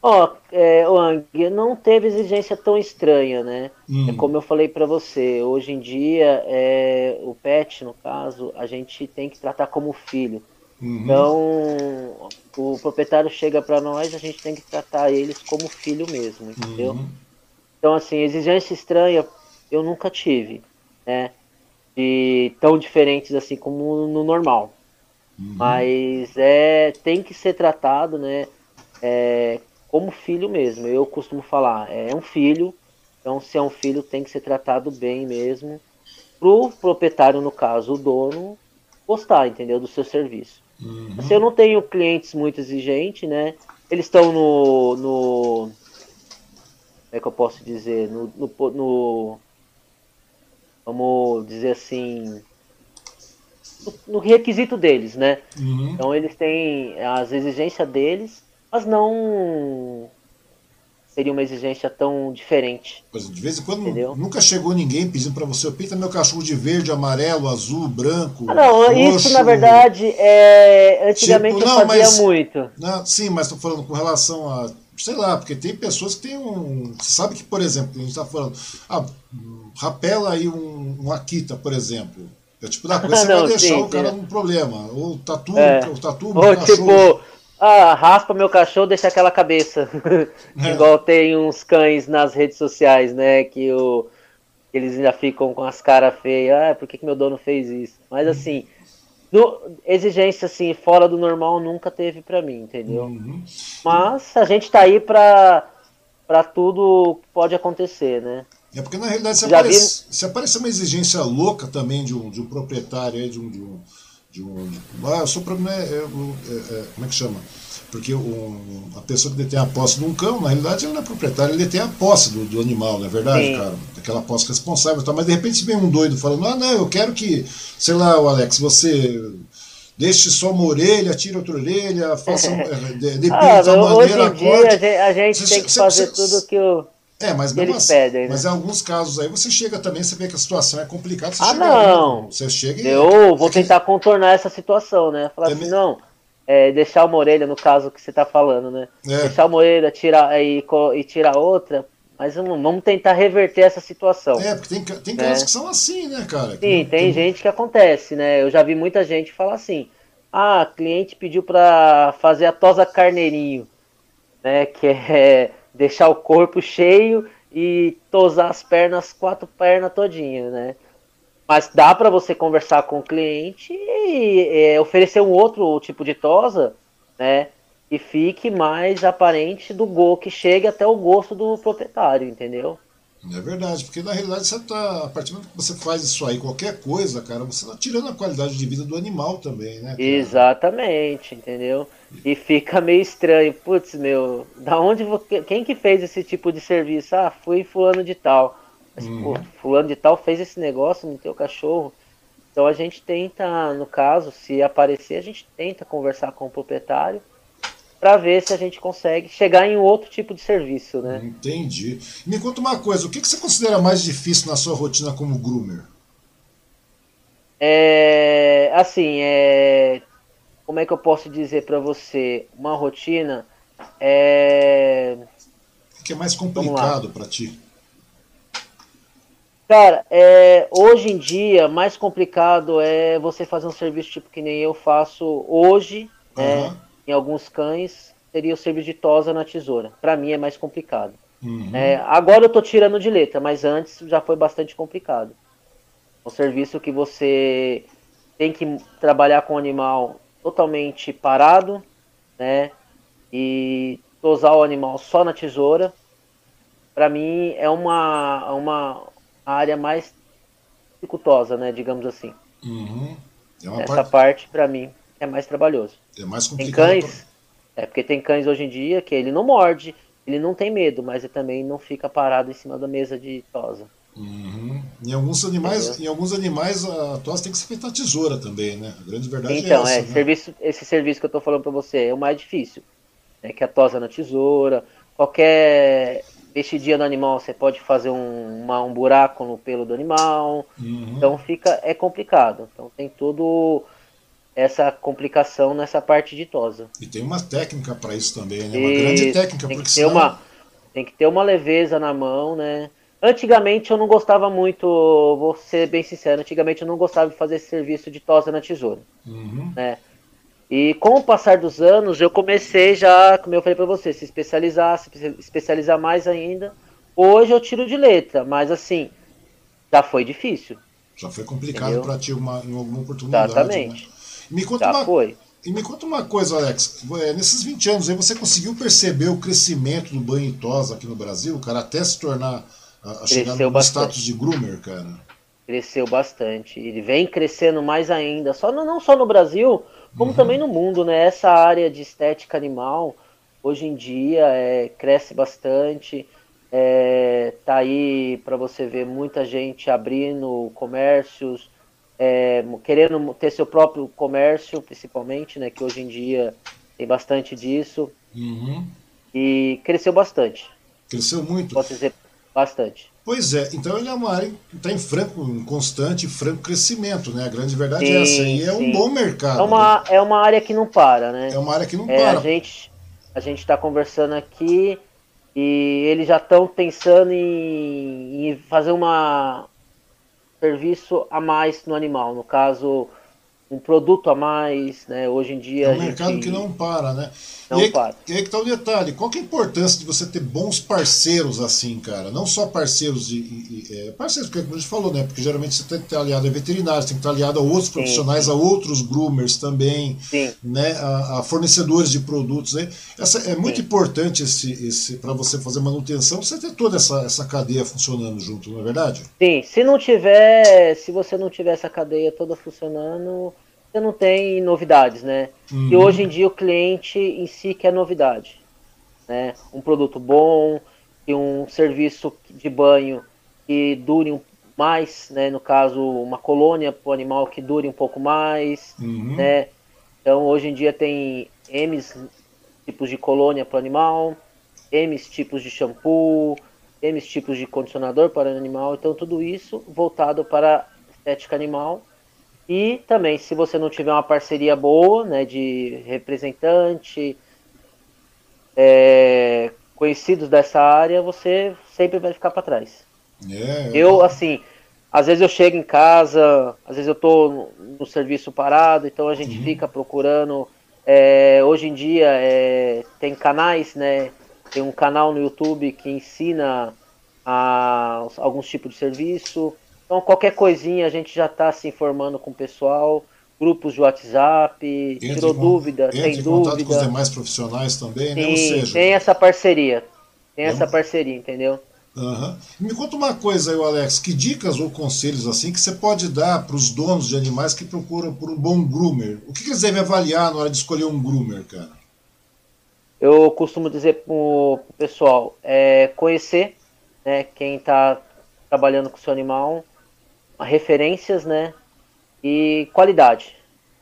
Speaker 2: Ó, oh, é, Wang, não teve exigência tão estranha, né? Hum. É como eu falei para você, hoje em dia, é, o pet, no caso, a gente tem que tratar como filho. Uhum. Então, o proprietário chega para nós, a gente tem que tratar eles como filho mesmo, entendeu? Uhum. Então, assim, exigência estranha eu nunca tive, né? De tão diferentes assim como no normal. Uhum. Mas é, tem que ser tratado, né? É, como filho mesmo. Eu costumo falar, é um filho, então se é um filho tem que ser tratado bem mesmo. Pro proprietário, no caso, o dono, gostar, entendeu? Do seu serviço. Uhum. Assim, eu não tenho clientes muito exigentes, né? Eles estão no, no. Como é que eu posso dizer? No, no, no vamos dizer assim, no, requisito deles, né? Uhum. Então eles têm as exigências deles, mas não seria uma exigência tão diferente.
Speaker 1: Pois, de vez em quando entendeu? nunca chegou ninguém pedindo para você, pinta meu cachorro de verde, amarelo, azul, branco.
Speaker 2: Ah, não, roxo. isso na verdade é antigamente tipo, não, eu fazia mas, muito.
Speaker 1: Não, sim, mas estou falando com relação a sei lá, porque tem pessoas que têm um. Você sabe que, por exemplo, a gente está falando, ah, rapela aí um, um Akita, por exemplo. É tipo da coisa você vai deixar sim, o cara sim. num problema. Ou tatu, é. o tatu
Speaker 2: Ou tipo, ah, raspa meu cachorro, deixa aquela cabeça. É. Igual tem uns cães nas redes sociais, né? Que o, eles ainda ficam com as caras feias. Ah, por que, que meu dono fez isso? Mas uhum. assim, no, exigência assim, fora do normal nunca teve para mim, entendeu? Uhum. Mas a gente tá aí pra, pra tudo que pode acontecer, né?
Speaker 1: É porque na realidade se, aparece, vi... se aparecer uma exigência louca também de um, de um proprietário, de um. De um, de um ah, eu sou problema. É, é, é, como é que chama? Porque um, a pessoa que detém a posse de um cão, na realidade, ele não é proprietário, ele detém a posse do, do animal, não é verdade, Sim. cara? Aquela posse responsável. Tá? Mas de repente vem um doido falando: ah, não, eu quero que, sei lá, Alex, você deixe só uma orelha, tire outra orelha, faça. depende
Speaker 2: ah, da maneira. Hoje em dia a gente, tem que fazer tudo que o.
Speaker 1: É, mas mesmo assim, pedem, né? mas em alguns casos aí você chega também, você vê que a situação é complicada. Você
Speaker 2: ah,
Speaker 1: chega
Speaker 2: não.
Speaker 1: Ali, você chega e,
Speaker 2: Eu vou tentar contornar essa situação, né? Falar é assim, não, é, deixar uma orelha, no caso que você está falando, né? É. Deixar uma orelha tirar, e, e tirar outra, mas vamos tentar reverter essa situação.
Speaker 1: É, porque tem, tem né? casos que são assim, né, cara?
Speaker 2: Sim, tem, tem gente que acontece, né? Eu já vi muita gente falar assim: ah, cliente pediu para fazer a tosa carneirinho, né? Que é deixar o corpo cheio e tosar as pernas, quatro pernas todinhas, né? Mas dá para você conversar com o cliente e é, oferecer um outro tipo de tosa, né? E fique mais aparente do gol, que chegue até o gosto do proprietário, entendeu?
Speaker 1: É verdade, porque na realidade você tá, a partir do momento que você faz isso aí, qualquer coisa, cara, você está tirando a qualidade de vida do animal também, né? Cara?
Speaker 2: Exatamente, entendeu? E fica meio estranho, putz, meu, da onde quem que fez esse tipo de serviço? Ah, fui fulano de tal. Mas, uhum. pô, fulano de tal fez esse negócio no teu cachorro. Então a gente tenta, no caso, se aparecer, a gente tenta conversar com o proprietário para ver se a gente consegue chegar em outro tipo de serviço, né?
Speaker 1: Entendi. Me conta uma coisa, o que, que você considera mais difícil na sua rotina como groomer?
Speaker 2: É, assim, é, como é que eu posso dizer para você? Uma rotina é...
Speaker 1: O que é mais complicado para ti?
Speaker 2: Cara, é, hoje em dia, mais complicado é você fazer um serviço tipo que nem eu faço hoje, uhum. né? Em alguns cães, seria o serviço de tosa na tesoura. Para mim é mais complicado. Uhum. É, agora eu tô tirando de letra, mas antes já foi bastante complicado. Um serviço que você tem que trabalhar com o animal totalmente parado, né? E tosar o animal só na tesoura. Para mim é uma, uma, a área mais dificultosa, né? Digamos assim.
Speaker 1: Uhum.
Speaker 2: É Essa parte, parte para mim, é mais trabalhoso.
Speaker 1: É mais complicado.
Speaker 2: Tem cães, pra... é porque tem cães hoje em dia que ele não morde, ele não tem medo, mas ele também não fica parado em cima da mesa de tosa.
Speaker 1: Uhum. Em alguns animais, em alguns animais a tosa tem que ser feita a tesoura também, né? A grande verdade é
Speaker 2: então,
Speaker 1: é
Speaker 2: essa.
Speaker 1: Então,
Speaker 2: né? serviço, esse serviço que eu tô falando para você é o mais difícil. É que a tosa na tesoura, qualquer mexidinha do animal, você pode fazer um, uma, um buraco no pelo do animal. Uhum. Então fica é complicado. Então tem todo essa complicação nessa parte de tosa.
Speaker 1: E tem uma técnica para isso também, né? Uma e grande técnica,
Speaker 2: tem porque que ter senão... uma tem que ter uma leveza na mão, né? Antigamente eu não gostava muito, vou ser bem sincero, antigamente eu não gostava de fazer esse serviço de tosa na tesoura, uhum. né? E com o passar dos anos, eu comecei já, como eu falei para você, se especializar, se especializar mais ainda. Hoje eu tiro de letra, mas assim, já foi difícil.
Speaker 1: Já foi complicado para ti uma, em alguma oportunidade.
Speaker 2: Exatamente. Né?
Speaker 1: Me conta já uma, foi. E me conta uma coisa, Alex. É, nesses 20 anos aí, você conseguiu perceber o crescimento do banho em tosa aqui no Brasil, cara, até se tornar a, a chegar no bastante. status de groomer, cara?
Speaker 2: Cresceu bastante. Ele vem crescendo mais ainda. Só no, não só no Brasil, como uhum. também no mundo, né? Essa área de estética animal, hoje em dia, é, cresce bastante. É, tá aí para você ver muita gente abrindo comércios, é, querendo ter seu próprio comércio, principalmente, né? Que hoje em dia tem bastante disso.
Speaker 1: Uhum.
Speaker 2: E cresceu bastante.
Speaker 1: Cresceu muito.
Speaker 2: Posso dizer bastante.
Speaker 1: Pois é, então ele é uma área que está em franco, em constante franco crescimento, né? A grande verdade sim, é essa. E é um bom mercado.
Speaker 2: É uma,
Speaker 1: né?
Speaker 2: é uma área que não para, né?
Speaker 1: É uma área que não
Speaker 2: é,
Speaker 1: para.
Speaker 2: A gente a gente está conversando aqui e eles já estão pensando em, em, fazer uma serviço a mais no animal. No caso, um produto a mais, né? Hoje em dia.
Speaker 1: É um mercado gente... que não para, né?
Speaker 2: Não
Speaker 1: e aí,
Speaker 2: para.
Speaker 1: E aí que tá o detalhe, qual que é a importância de você ter bons parceiros assim, cara? Não só parceiros de. de é, parceiros, porque como a gente falou, né? Porque geralmente você tem que estar aliado a veterinários, tem que estar aliado a outros profissionais, sim. a outros groomers também,
Speaker 2: sim.
Speaker 1: né? A, a, fornecedores de produtos. Né? Essa, é muito sim. importante esse, esse para você fazer manutenção, você ter toda essa, essa cadeia funcionando junto, não é verdade?
Speaker 2: Sim, se não tiver, se você não tiver essa cadeia toda funcionando você não tem novidades, né? Uhum. E hoje em dia o cliente em si quer novidade, né? Um produto bom e um serviço de banho que dure mais, né? No caso, uma colônia para o animal que dure um pouco mais, uhum. né? Então hoje em dia tem M tipos de colônia para o animal, M tipos de shampoo, M tipos de condicionador para o animal. Então tudo isso voltado para estética animal e também, se você não tiver uma parceria boa, né, de representante, é, conhecidos dessa área, você sempre vai ficar para trás.
Speaker 1: É,
Speaker 2: eu, assim, às vezes eu chego em casa, às vezes eu tô no, no serviço parado, então a gente uhum. fica procurando. É, hoje em dia é, tem canais, né? Tem um canal no YouTube que ensina a, alguns tipos de serviço. Então, qualquer coisinha a gente já está se informando com o pessoal, grupos de WhatsApp, entre tirou com, dúvida, tem dúvida.
Speaker 1: com os demais profissionais também,
Speaker 2: Sim,
Speaker 1: né? Ou seja,
Speaker 2: tem essa parceria, tem vamos... essa parceria, entendeu?
Speaker 1: Uhum. Me conta uma coisa aí, Alex, que dicas ou conselhos assim que você pode dar para os donos de animais que procuram por um bom groomer? O que, que eles devem avaliar na hora de escolher um groomer, cara?
Speaker 2: Eu costumo dizer para o pessoal, é conhecer né, quem está trabalhando com o seu animal, referências, né? E qualidade.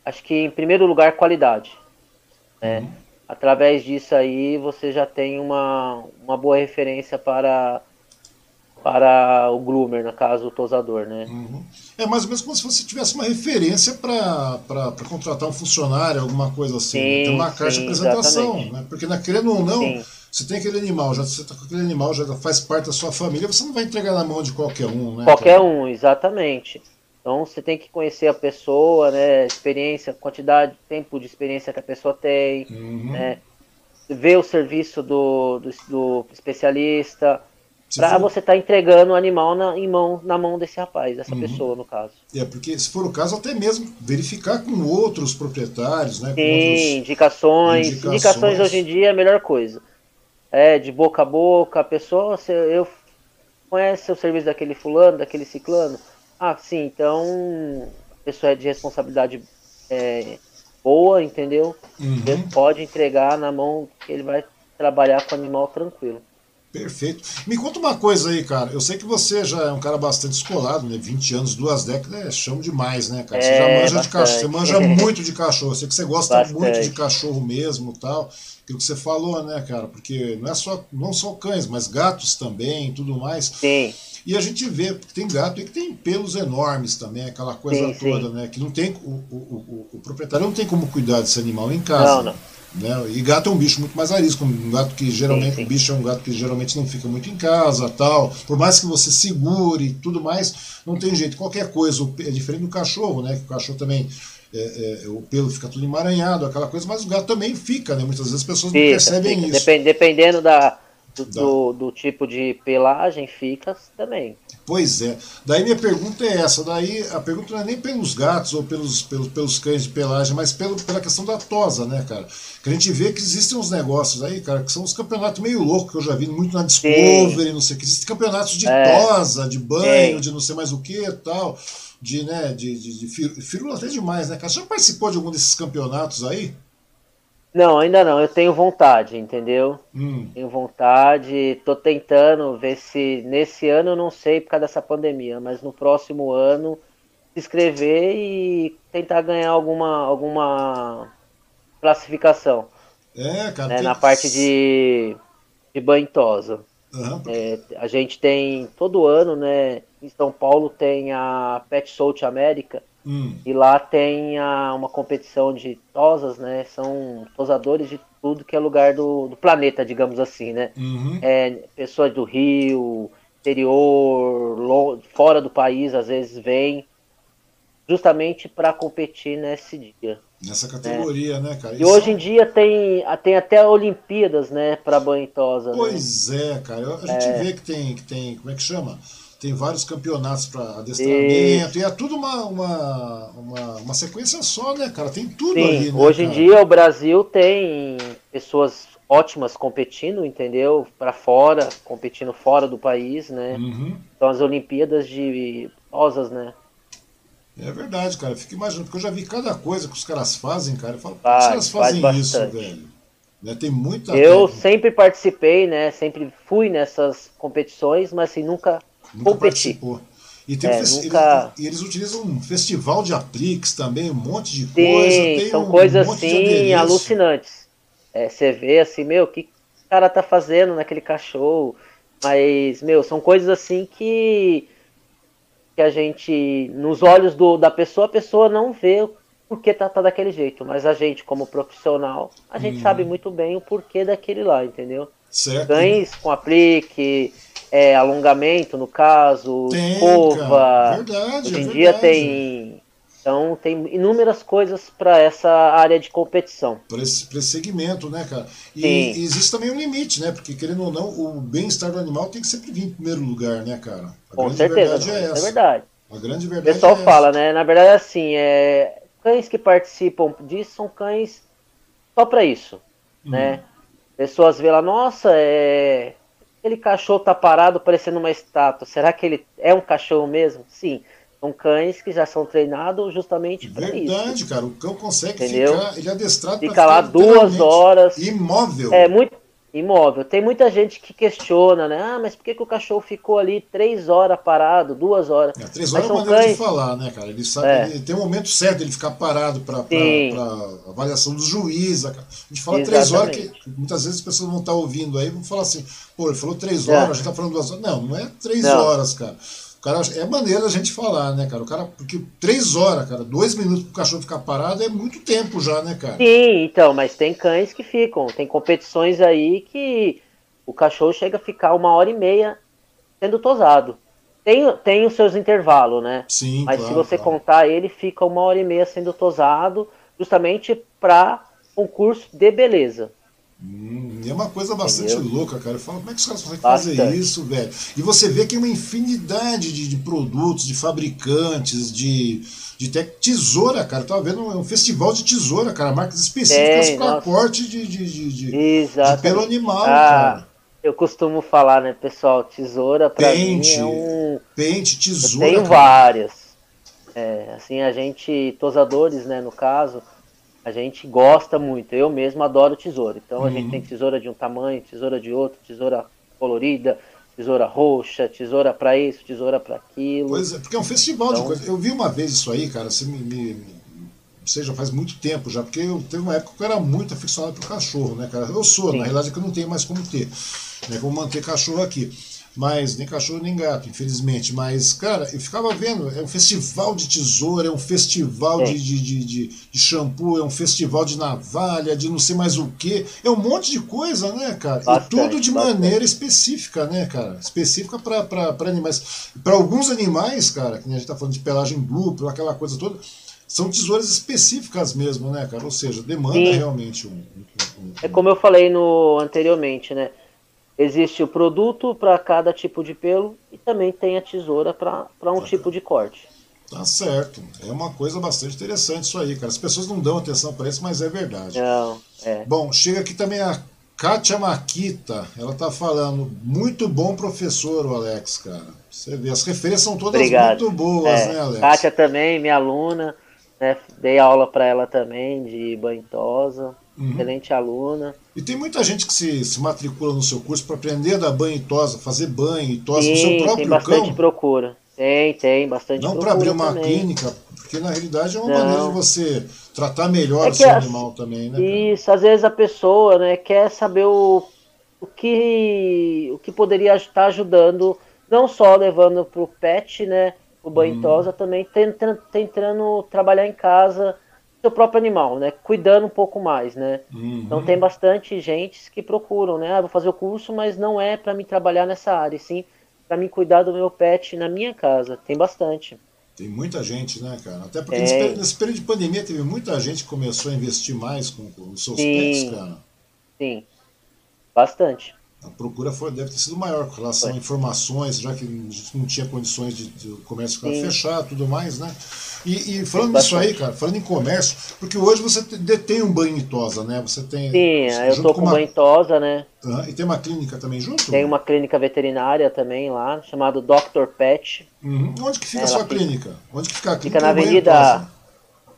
Speaker 2: Acho que em primeiro lugar qualidade. Né? Uhum. Através disso aí você já tem uma, uma boa referência para para o groomer, no caso, o tosador, né?
Speaker 1: Uhum. É mais ou menos como se você tivesse uma referência para contratar um funcionário, alguma coisa assim. Sim, né? Tem uma sim, de apresentação, né? Porque na, querendo ou não, sim. Você tem aquele animal, já você tá com aquele animal, já faz parte da sua família, você não vai entregar na mão de qualquer um, né?
Speaker 2: Qualquer um, exatamente. Então você tem que conhecer a pessoa, né? Experiência, quantidade, tempo de experiência que a pessoa tem, uhum. né? Ver o serviço do, do, do especialista, para você estar tá entregando o animal na, em mão, na mão desse rapaz, dessa uhum. pessoa, no caso.
Speaker 1: É, porque se for o caso, até mesmo verificar com outros proprietários, né?
Speaker 2: Sim, indicações. indicações. Indicações hoje em dia é a melhor coisa. É, de boca a boca, a pessoa, você, eu conhece o serviço daquele fulano, daquele ciclano. Ah, sim, então a pessoa é de responsabilidade é, boa, entendeu?
Speaker 1: Uhum.
Speaker 2: Pode entregar na mão que ele vai trabalhar com o animal tranquilo.
Speaker 1: Perfeito. Me conta uma coisa aí, cara. Eu sei que você já é um cara bastante escolado, né? 20 anos, duas décadas, é chão demais, né, cara? Você
Speaker 2: é,
Speaker 1: já manja
Speaker 2: bastante.
Speaker 1: de cachorro, você manja muito de cachorro. Eu sei que você gosta bastante. muito de cachorro mesmo tal. Aquilo que você falou, né, cara? Porque não é só, não só cães, mas gatos também tudo mais.
Speaker 2: Sim.
Speaker 1: E a gente vê, porque tem gato que tem pelos enormes também, aquela coisa sim, toda, sim. né? Que não tem. O, o, o, o, proprietário não tem como cuidar desse animal em casa.
Speaker 2: Não, não.
Speaker 1: Né? E gato é um bicho muito mais arisco, um gato que geralmente, sim, sim. bicho é um gato que geralmente não fica muito em casa, tal. Por mais que você segure e tudo mais, não tem jeito. Qualquer coisa é diferente do cachorro, né? Que o cachorro também é, é, o pelo fica tudo emaranhado, aquela coisa, mas o gato também fica, né? Muitas vezes as pessoas fica, não percebem fica. isso.
Speaker 2: dependendo da, do, do, do, tipo de pelagem, fica também.
Speaker 1: Pois é. Daí minha pergunta é essa. Daí a pergunta não é nem pelos gatos ou pelos, pelos, pelos cães de pelagem, mas pelo, pela questão da tosa, né, cara? Que a gente vê que existem uns negócios aí, cara, que são uns campeonatos meio loucos que eu já vi muito na Discovery, Sim. não sei o que. Existem campeonatos de é. tosa, de banho, Sim. de não sei mais o que e tal. De, né, de, de, de firula até demais, né, cara? Você já participou de algum desses campeonatos aí?
Speaker 2: Não, ainda não. Eu tenho vontade, entendeu?
Speaker 1: Hum.
Speaker 2: Tenho vontade. Tô tentando ver se nesse ano eu não sei por causa dessa pandemia, mas no próximo ano se inscrever e tentar ganhar alguma alguma classificação.
Speaker 1: É, cara.
Speaker 2: Né, Na parte de de banhosa.
Speaker 1: Uhum.
Speaker 2: É, a gente tem todo ano, né? Em São Paulo tem a Pet Salt América
Speaker 1: Hum.
Speaker 2: E lá tem a, uma competição de tosas, né? São tosadores de tudo que é lugar do, do planeta, digamos assim, né?
Speaker 1: Uhum.
Speaker 2: É, pessoas do Rio, interior, fora do país, às vezes vem. justamente para competir nesse dia.
Speaker 1: Nessa categoria, né, né cara?
Speaker 2: E, e hoje em dia tem, tem até Olimpíadas, né, para banhosa.
Speaker 1: Né? Pois né? é, cara. A gente é. vê que tem, que tem, como é que chama? Tem vários campeonatos para adestramento, e... e é tudo uma, uma, uma, uma, sequência só, né, cara? Tem tudo Sim, ali, né,
Speaker 2: Hoje
Speaker 1: cara?
Speaker 2: em dia o Brasil tem pessoas ótimas competindo, entendeu? Para fora, competindo fora do país, né? Uhum. Então as Olimpíadas de rosas, né?
Speaker 1: É verdade, cara. Fico imaginando, porque eu já vi cada coisa que os caras fazem, cara. Eu falo, por que os caras fazem faz isso, velho? Né? Tem muita.
Speaker 2: Eu técnica. sempre participei, né? Sempre fui nessas competições, mas assim, nunca, nunca. Participou.
Speaker 1: E tem é, um nunca... eles, eles, utilizam um festival de apliques também, um monte de Sim, coisa. Tem
Speaker 2: são
Speaker 1: um
Speaker 2: coisas assim alucinantes. É, você vê assim, meu, o que o cara tá fazendo naquele cachorro? Mas, meu, são coisas assim que que a gente, nos olhos do, da pessoa, a pessoa não vê por que tá, tá daquele jeito, mas a gente, como profissional, a gente hum. sabe muito bem o porquê daquele lá, entendeu?
Speaker 1: Certo.
Speaker 2: Cães com aplique, é, alongamento, no caso, tem, escova.
Speaker 1: Verdade,
Speaker 2: Hoje
Speaker 1: em
Speaker 2: é dia tem então tem inúmeras coisas para essa área de competição.
Speaker 1: Para esse, esse segmento, né, cara? E, e, existe também um limite, né? Porque querendo ou não, o bem-estar do animal tem que sempre vir em primeiro lugar, né, cara?
Speaker 2: A Com certeza, verdade é, essa. é verdade.
Speaker 1: A grande verdade. O
Speaker 2: pessoal é fala, né? Na verdade, assim, é, cães que participam disso são cães só para isso, hum. né? Pessoas vê lá, nossa, é... aquele cachorro tá parado parecendo uma estátua. Será que ele é um cachorro mesmo? Sim. São cães que já são treinados justamente para isso.
Speaker 1: Verdade, cara. O cão consegue Entendeu? ficar, ele é adestrado
Speaker 2: Fica lá duas horas.
Speaker 1: Imóvel.
Speaker 2: É, muito imóvel. Tem muita gente que questiona, né? Ah, mas por que, que o cachorro ficou ali três horas parado, duas horas?
Speaker 1: É, três horas é uma maneira cães... de falar, né, cara? Ele sabe, é. ele tem um momento certo ele ficar parado para avaliação do juiz. A gente fala Exatamente. três horas que muitas vezes as pessoas não estão tá ouvindo aí, vão falar assim, pô, ele falou três horas, é. a gente tá falando duas horas. Não, não é três não. horas, cara cara, é maneira a gente falar, né, cara? O cara, porque três horas, cara, dois minutos pro cachorro ficar parado é muito tempo já, né, cara?
Speaker 2: Sim, então, mas tem cães que ficam. Tem competições aí que o cachorro chega a ficar uma hora e meia sendo tosado. Tem, tem os seus intervalos, né?
Speaker 1: Sim,
Speaker 2: Mas
Speaker 1: claro,
Speaker 2: se você
Speaker 1: claro.
Speaker 2: contar, ele fica uma hora e meia sendo tosado, justamente para concurso de beleza.
Speaker 1: Hum, é uma coisa bastante Entendeu? louca, cara. Eu falo, como é que os caras conseguem fazer isso, velho? E você vê que é uma infinidade de, de produtos, de fabricantes, de, de te... tesoura, cara. Eu tava vendo um, um, festival de tesoura, cara. Marcas específicas para corte de, de, de, de, de pelo animal, ah, cara.
Speaker 2: Eu costumo falar, né, pessoal? Tesoura pra pente, mim é um.
Speaker 1: Pente, tesoura.
Speaker 2: Eu tenho cara. várias. É, assim, a gente, tosadores, né, no caso a gente gosta muito. Eu mesmo adoro tesoura. Então uhum. a gente uhum. tem tesoura de um tamanho, tesoura de outro, tesoura colorida, tesoura roxa, tesoura para isso, tesoura para aquilo.
Speaker 1: Pois é, porque é um festival então... de coisas. Eu vi uma vez isso aí, cara, você me, me, já faz muito tempo já, porque eu teve uma época que eu era muito aficionado por cachorro, né, cara? Eu sou, Sim. na realidade é que eu não tenho mais como ter, né? Como manter cachorro aqui mas nem cachorro nem gato, infelizmente. Mas, cara, eu ficava vendo, é um festival de tesoura, é um festival é. De, de, de, de, shampoo, é um festival de navalha, de não sei mais o que. É um monte de coisa, né, cara? Bastante, e tudo de bastante. maneira específica, né, cara? Específica para animais. Para alguns animais, cara, que a gente tá falando de pelagem dupla, aquela coisa toda, são tesouras específicas mesmo, né, cara? Ou seja, demanda Sim. realmente um, um,
Speaker 2: um, É como eu falei no anteriormente, né? Existe o produto para cada tipo de pelo e também tem a tesoura para um tá tipo de corte.
Speaker 1: Tá certo. É uma coisa bastante interessante isso aí, cara. As pessoas não dão atenção para isso, mas é verdade.
Speaker 2: Não, é.
Speaker 1: Bom, chega aqui também a Kátia Maquita. Ela tá falando, muito bom professor, o Alex, cara. Você vê, as referências são todas Obrigado. muito boas, é. né, Alex?
Speaker 2: Kátia também, minha aluna. Né? Dei aula para ela também de banhosa. Uhum. Excelente aluna.
Speaker 1: E tem muita gente que se, se matricula no seu curso para aprender a dar banho e tosa, fazer banho e tosa no seu próprio
Speaker 2: tem bastante
Speaker 1: cão.
Speaker 2: procura. Tem, tem, bastante
Speaker 1: Não
Speaker 2: para
Speaker 1: abrir uma
Speaker 2: também.
Speaker 1: clínica, porque na realidade é uma Não. maneira de você tratar melhor é o seu animal também, né?
Speaker 2: Isso, às vezes a pessoa né, quer saber o, o, que, o que poderia estar ajudando, não só levando para o pet, né? O banho hum. tosa, também tentando, tentando trabalhar em casa seu próprio animal, né? Cuidando um pouco mais, né? Uhum. Então tem bastante gente que procuram, né? Ah, vou fazer o curso, mas não é para me trabalhar nessa área, sim para me cuidar do meu pet na minha casa. Tem bastante.
Speaker 1: Tem muita gente, né, cara? Até porque nesse, nesse, período de pandemia teve muita gente que começou a investir mais com, com os seus Sim. pets, cara.
Speaker 2: Sim, bastante
Speaker 1: a procura foi, deve ter sido maior com relação foi. a informações, já que não tinha condições de, de o comércio ficar fechado tudo mais, né? E, e falando nisso aí, cara, falando em comércio, porque hoje você detém um banho em tosa, né? Você tem.
Speaker 2: Sim, eu tô com, com uma... banho em tosa, né?
Speaker 1: e tem uma clínica também junto?
Speaker 2: Tem uma clínica veterinária também lá, chamado Dr. Pet.
Speaker 1: Uhum. Onde que fica a sua fica... clínica? Onde que fica a
Speaker 2: clínica? Fica na Avenida.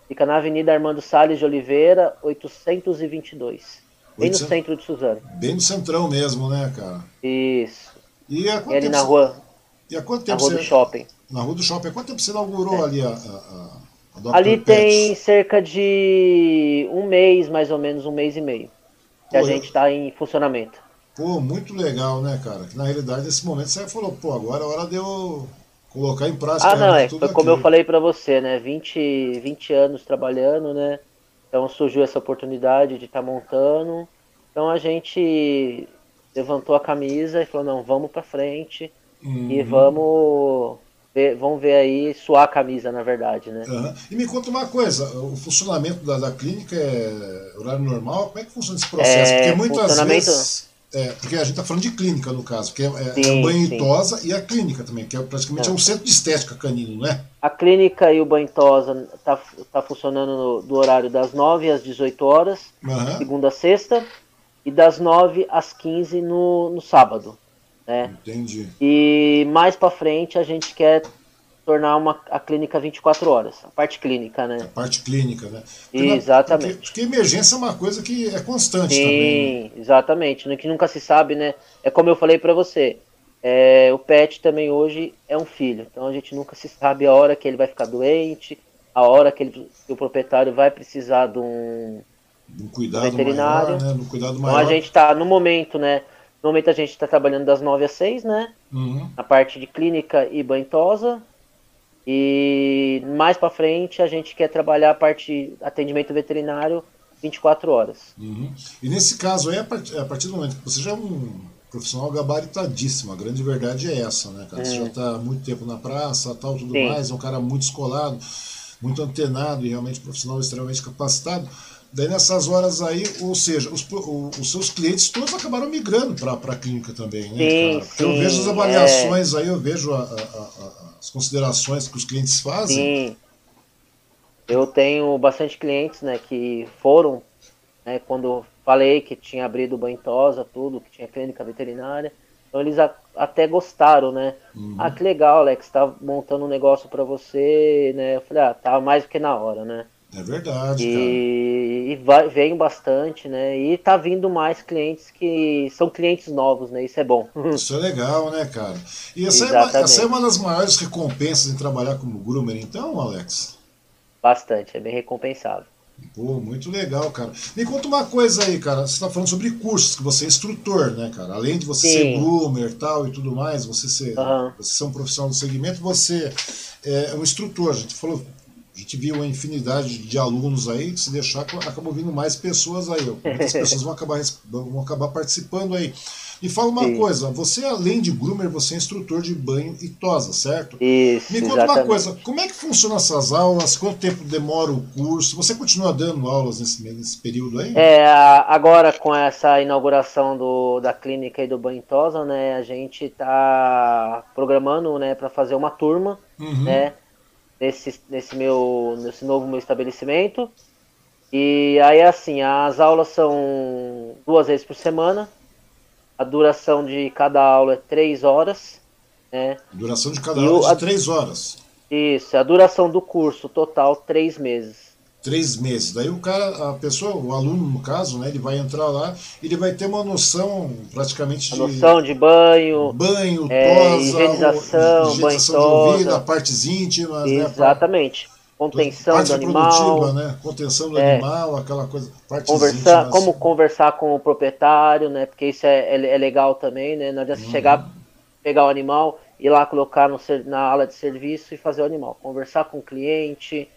Speaker 2: Fica na Avenida Armando Salles de Oliveira, 822. Bem no centro de Suzano.
Speaker 1: Bem no centrão mesmo, né, cara?
Speaker 2: Isso.
Speaker 1: E,
Speaker 2: e ali na rua.
Speaker 1: E há quanto tempo
Speaker 2: na rua
Speaker 1: você...
Speaker 2: do shopping.
Speaker 1: Na rua do shopping. Quanto tempo você inaugurou é. ali a, a,
Speaker 2: a Ali Pet? tem cerca de um mês, mais ou menos, um mês e meio. Que pô, a gente está em funcionamento.
Speaker 1: Pô, muito legal, né, cara? Que na realidade, nesse momento, você falou, pô, agora é hora de eu colocar em prática.
Speaker 2: Ah, não, é. Foi como eu falei para você, né? 20, 20 anos trabalhando, né? Então surgiu essa oportunidade de estar tá montando. Então a gente levantou a camisa e falou, não, vamos para frente uhum. e vamos ver, vamos ver aí suar a camisa, na verdade, né?
Speaker 1: Uhum. E me conta uma coisa, o funcionamento da, da clínica é horário normal? Como é que funciona esse processo? É, porque muitas vezes... É, porque a gente está falando de clínica no caso, que é, é, sim, é o banho sim. tosa e a clínica também, que é praticamente é. um centro de estética canino, não é?
Speaker 2: A clínica e o banho tosa está tá funcionando no, do horário das 9 às 18 horas, uhum. segunda a sexta, e das 9 às 15 no, no sábado. Né?
Speaker 1: Entendi.
Speaker 2: E mais para frente a gente quer tornar uma, a clínica 24 horas, a parte clínica, né? A
Speaker 1: parte clínica, né?
Speaker 2: Porque exatamente.
Speaker 1: Porque, porque, emergência é uma coisa que é constante
Speaker 2: Sim,
Speaker 1: também. Né?
Speaker 2: exatamente, né? que nunca se sabe, né? É como eu falei para você, é, o pet também hoje é um filho, então a gente nunca se sabe a hora que ele vai ficar doente, a hora que, ele, que o proprietário vai precisar de um,
Speaker 1: um cuidado veterinário. Maior, né? Um cuidado
Speaker 2: maior. Então a gente está no momento, né? No momento a gente está trabalhando das 9 às 6, né?
Speaker 1: Uhum.
Speaker 2: Na parte de clínica e banhosa. E mais para frente a gente quer trabalhar a parte atendimento veterinário 24 horas.
Speaker 1: Uhum. E nesse caso aí, a partir, a do momento que você já é um profissional gabaritadíssimo, a grande verdade é essa, né, cara? Você já está muito tempo na praça, tal, tudo Sim. mais, é um cara muito escolado, muito antenado e realmente profissional extremamente capacitado. Daí nessas horas aí, ou seja, os, os seus clientes todos acabaram migrando para a clínica também, né,
Speaker 2: sim,
Speaker 1: sim, eu vejo as avaliações é... aí, eu vejo a, a, a, as considerações que os clientes fazem.
Speaker 2: Sim. Eu tenho bastante clientes, né, que foram, né, quando falei que tinha abrido banhosa, tudo, que tinha clínica veterinária. Então eles a, até gostaram, né? Uhum. Ah, que legal, Alex, tá montando um negócio para você, né? Eu falei, ah, tá mais do que na hora, né?
Speaker 1: É verdade,
Speaker 2: e. E vai, vem bastante, né? E tá vindo mais clientes que são clientes novos, né? Isso é bom.
Speaker 1: Isso é legal, né, cara? E essa, é, essa é uma das maiores recompensas em trabalhar como groomer, então, Alex?
Speaker 2: Bastante, é bem recompensável.
Speaker 1: Pô, muito legal, cara. Me conta uma coisa aí, cara. Você está falando sobre cursos, que você é instrutor, né, cara? Além de você Sim. ser groomer tal e tudo mais, você ser, uhum. você ser um profissional do segmento, você é um instrutor. A gente falou a gente viu uma infinidade de alunos aí, que se deixar, acabou vindo mais pessoas aí. Muitas pessoas vão acabar, vão acabar participando aí. E fala uma Sim. coisa, você além de groomer, você é instrutor de banho e tosa, certo?
Speaker 2: Isso,
Speaker 1: Me conta exatamente. uma coisa, como é que funcionam essas aulas? Quanto tempo demora o curso? Você continua dando aulas nesse, nesse período aí?
Speaker 2: É, agora com essa inauguração do, da clínica e do banho e tosa, né, a gente está programando, né, para fazer uma turma, uhum. né, nesse, nesse, meu, nesse novo meu estabelecimento. E aí, assim, as aulas são duas vezes por semana. A duração de cada aula é três horas. Né?
Speaker 1: Duração de cada e aula é de três horas.
Speaker 2: Isso, a duração do curso total, três meses
Speaker 1: três meses. Daí o cara, a pessoa, o aluno no caso, né, ele vai entrar lá, ele vai ter uma noção praticamente
Speaker 2: de noção de banho,
Speaker 1: banho, é, tosa,
Speaker 2: higienização, higienização banho,
Speaker 1: de ouvido, partes íntimas,
Speaker 2: né, exatamente. Né, Contenção parte do animal,
Speaker 1: né? Contenção do é, animal, aquela coisa.
Speaker 2: Conversar, íntimas. como conversar com o proprietário, né? Porque isso é, é, é legal também, né? Não adianta uhum. chegar, pegar o animal, ir lá colocar no, na ala de serviço e fazer o animal. Conversar com o cliente,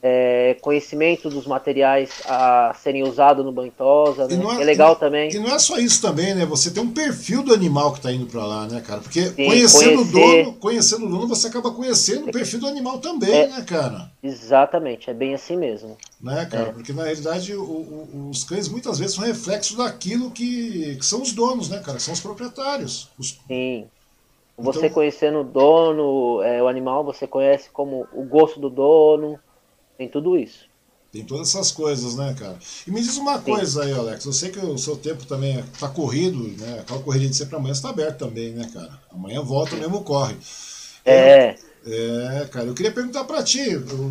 Speaker 2: é, conhecimento dos materiais a serem usados no banhosa, né? é, é, legal
Speaker 1: e,
Speaker 2: também.
Speaker 1: E não é só isso também, né? Você tem um perfil do animal que está indo para lá, né, cara? Porque Sim, conhecendo o dono, conhecendo o dono, você acaba conhecendo o perfil do animal também, é, né, cara?
Speaker 2: Exatamente, é bem assim mesmo.
Speaker 1: Né, cara? É. Porque na realidade o, o, os cães muitas vezes são reflexos daquilo que, que, são os donos, né, cara? Que são os proprietários. Os...
Speaker 2: Sim. Você então... conhecendo o dono, é, o animal, você conhece como o gosto do dono, tem tudo isso.
Speaker 1: Tem todas essas coisas, né, cara? E me diz uma Sim. coisa aí, Alex. Eu sei que o seu tempo também tá corrido, né? Aquela correria de sempre amanhã está aberto também, né, cara? Amanhã volta mesmo corre.
Speaker 2: É.
Speaker 1: É, cara, eu queria perguntar para ti,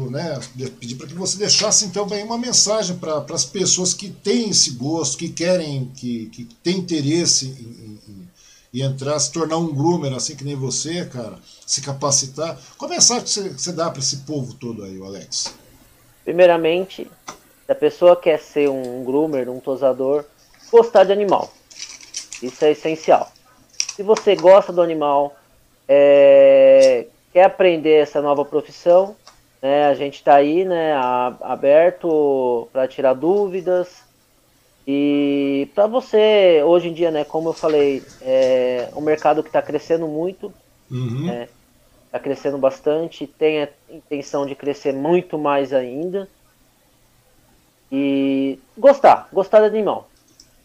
Speaker 1: né, pedir para que você deixasse então bem uma mensagem para as pessoas que têm esse gosto, que querem, que, que têm interesse em, em, em, entrar, se tornar um groomer assim que nem você, cara, se capacitar. Qual mensagem que você, que você dá para esse povo todo aí, Alex?
Speaker 2: Primeiramente, se a pessoa quer ser um groomer, um tosador, gostar de animal. Isso é essencial. Se você gosta do animal, é, quer aprender essa nova profissão, né, a gente está aí né, aberto para tirar dúvidas. E para você, hoje em dia, né, como eu falei, é um mercado que está crescendo muito. Uhum. Né, está crescendo bastante, tem a intenção de crescer muito mais ainda. E gostar, gostar de animal.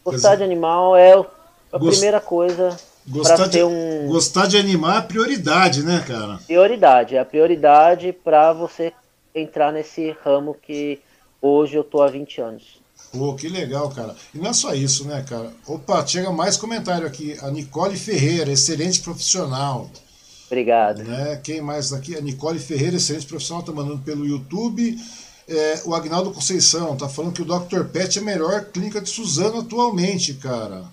Speaker 2: Gostar de animal é a Gost... primeira coisa
Speaker 1: para ter um. Gostar de animal é prioridade, né, cara?
Speaker 2: Prioridade, é a prioridade para você entrar nesse ramo que hoje eu tô há 20 anos.
Speaker 1: Pô, que legal, cara. E não é só isso, né, cara? Opa, chega mais comentário aqui. A Nicole Ferreira, excelente profissional.
Speaker 2: Obrigado.
Speaker 1: Né? Quem mais aqui? A Nicole Ferreira, excelente profissional, tá mandando pelo YouTube. É, o Agnaldo Conceição tá falando que o Dr. Pet é a melhor clínica de Suzano atualmente, cara.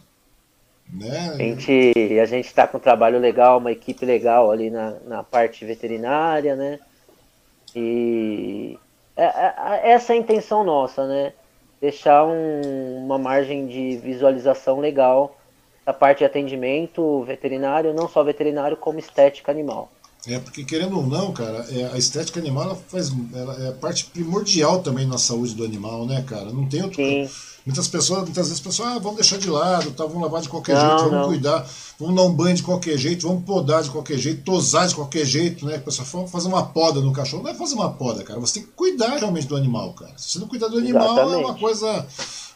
Speaker 1: Né?
Speaker 2: A gente a gente está com um trabalho legal, uma equipe legal ali na, na parte veterinária, né? E é, é, essa é a intenção nossa, né? Deixar um, uma margem de visualização legal da parte de atendimento veterinário, não só veterinário, como estética animal.
Speaker 1: É, porque querendo ou não, cara, é, a estética animal ela faz, ela é parte primordial também na saúde do animal, né, cara? Não tem outro.
Speaker 2: Sim.
Speaker 1: Muitas pessoas, muitas vezes, pessoas, ah, vamos deixar de lado, tá, vamos lavar de qualquer não, jeito, vamos não. cuidar, vamos dar um banho de qualquer jeito, vamos podar de qualquer jeito, tosar de qualquer jeito, né? Pessoal, vamos fazer uma poda no cachorro. Não é fazer uma poda, cara. Você tem que cuidar realmente do animal, cara. Se você não cuidar do animal, Exatamente. é uma coisa